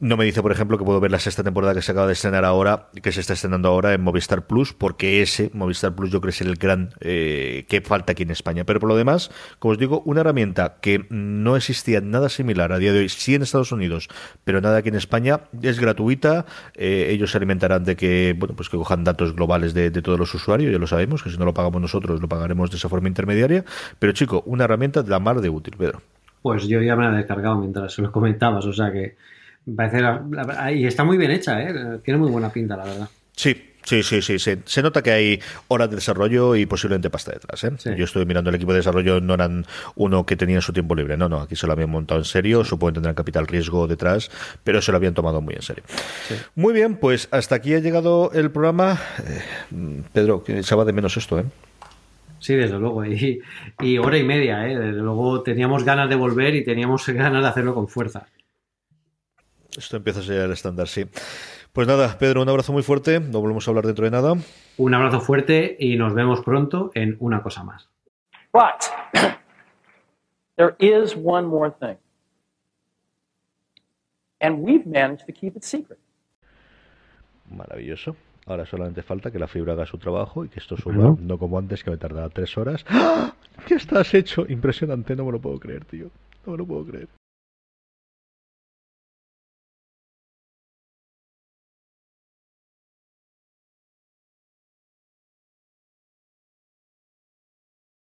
No me dice, por ejemplo, que puedo ver la sexta temporada que se acaba de estrenar ahora, que se está estrenando ahora en Movistar Plus, porque ese Movistar Plus yo creo que es el gran eh, que falta aquí en España. Pero por lo demás, como os digo, una herramienta que no existía nada similar a día de hoy, sí en Estados Unidos, pero nada aquí en España, es gratuita. Eh, ellos se alimentarán de que, bueno, pues que cojan datos globales de, de todos los usuarios, ya lo sabemos, que si no lo pagamos nosotros, lo pagaremos de esa forma intermediaria. Pero chico, una herramienta de la mar de útil, Pedro. Pues yo ya me la he descargado mientras lo comentabas, o sea que Parece la, y está muy bien hecha, ¿eh? tiene muy buena pinta, la verdad. Sí, Sí, sí, sí, Se nota que hay horas de desarrollo y posiblemente pasta detrás. ¿eh? Yo estoy mirando el equipo de desarrollo, no eran uno que tenía su tiempo libre. No, no, aquí se lo habían montado en serio. Supongo que tendrán capital riesgo detrás, pero se lo habían tomado muy en serio. Muy bien, pues hasta aquí ha llegado el programa. Eh, Pedro, que echaba de menos esto, ¿eh? Sí, desde luego. Y, y hora y media, ¿eh? Desde luego teníamos ganas de volver y teníamos ganas de hacerlo con fuerza. Esto empieza a ser el estándar, sí. Pues nada, Pedro, un abrazo muy fuerte. No volvemos a hablar dentro de nada. Un abrazo fuerte y nos vemos pronto en una cosa más. But there is one more thing. And we've managed to keep it secret. Maravilloso. Ahora solamente falta que la fibra haga su trabajo y que esto suba, no como antes que me tardaba tres horas. ¡Ah! ¿Qué estás hecho? Impresionante, no me lo puedo creer, tío. No me lo puedo creer.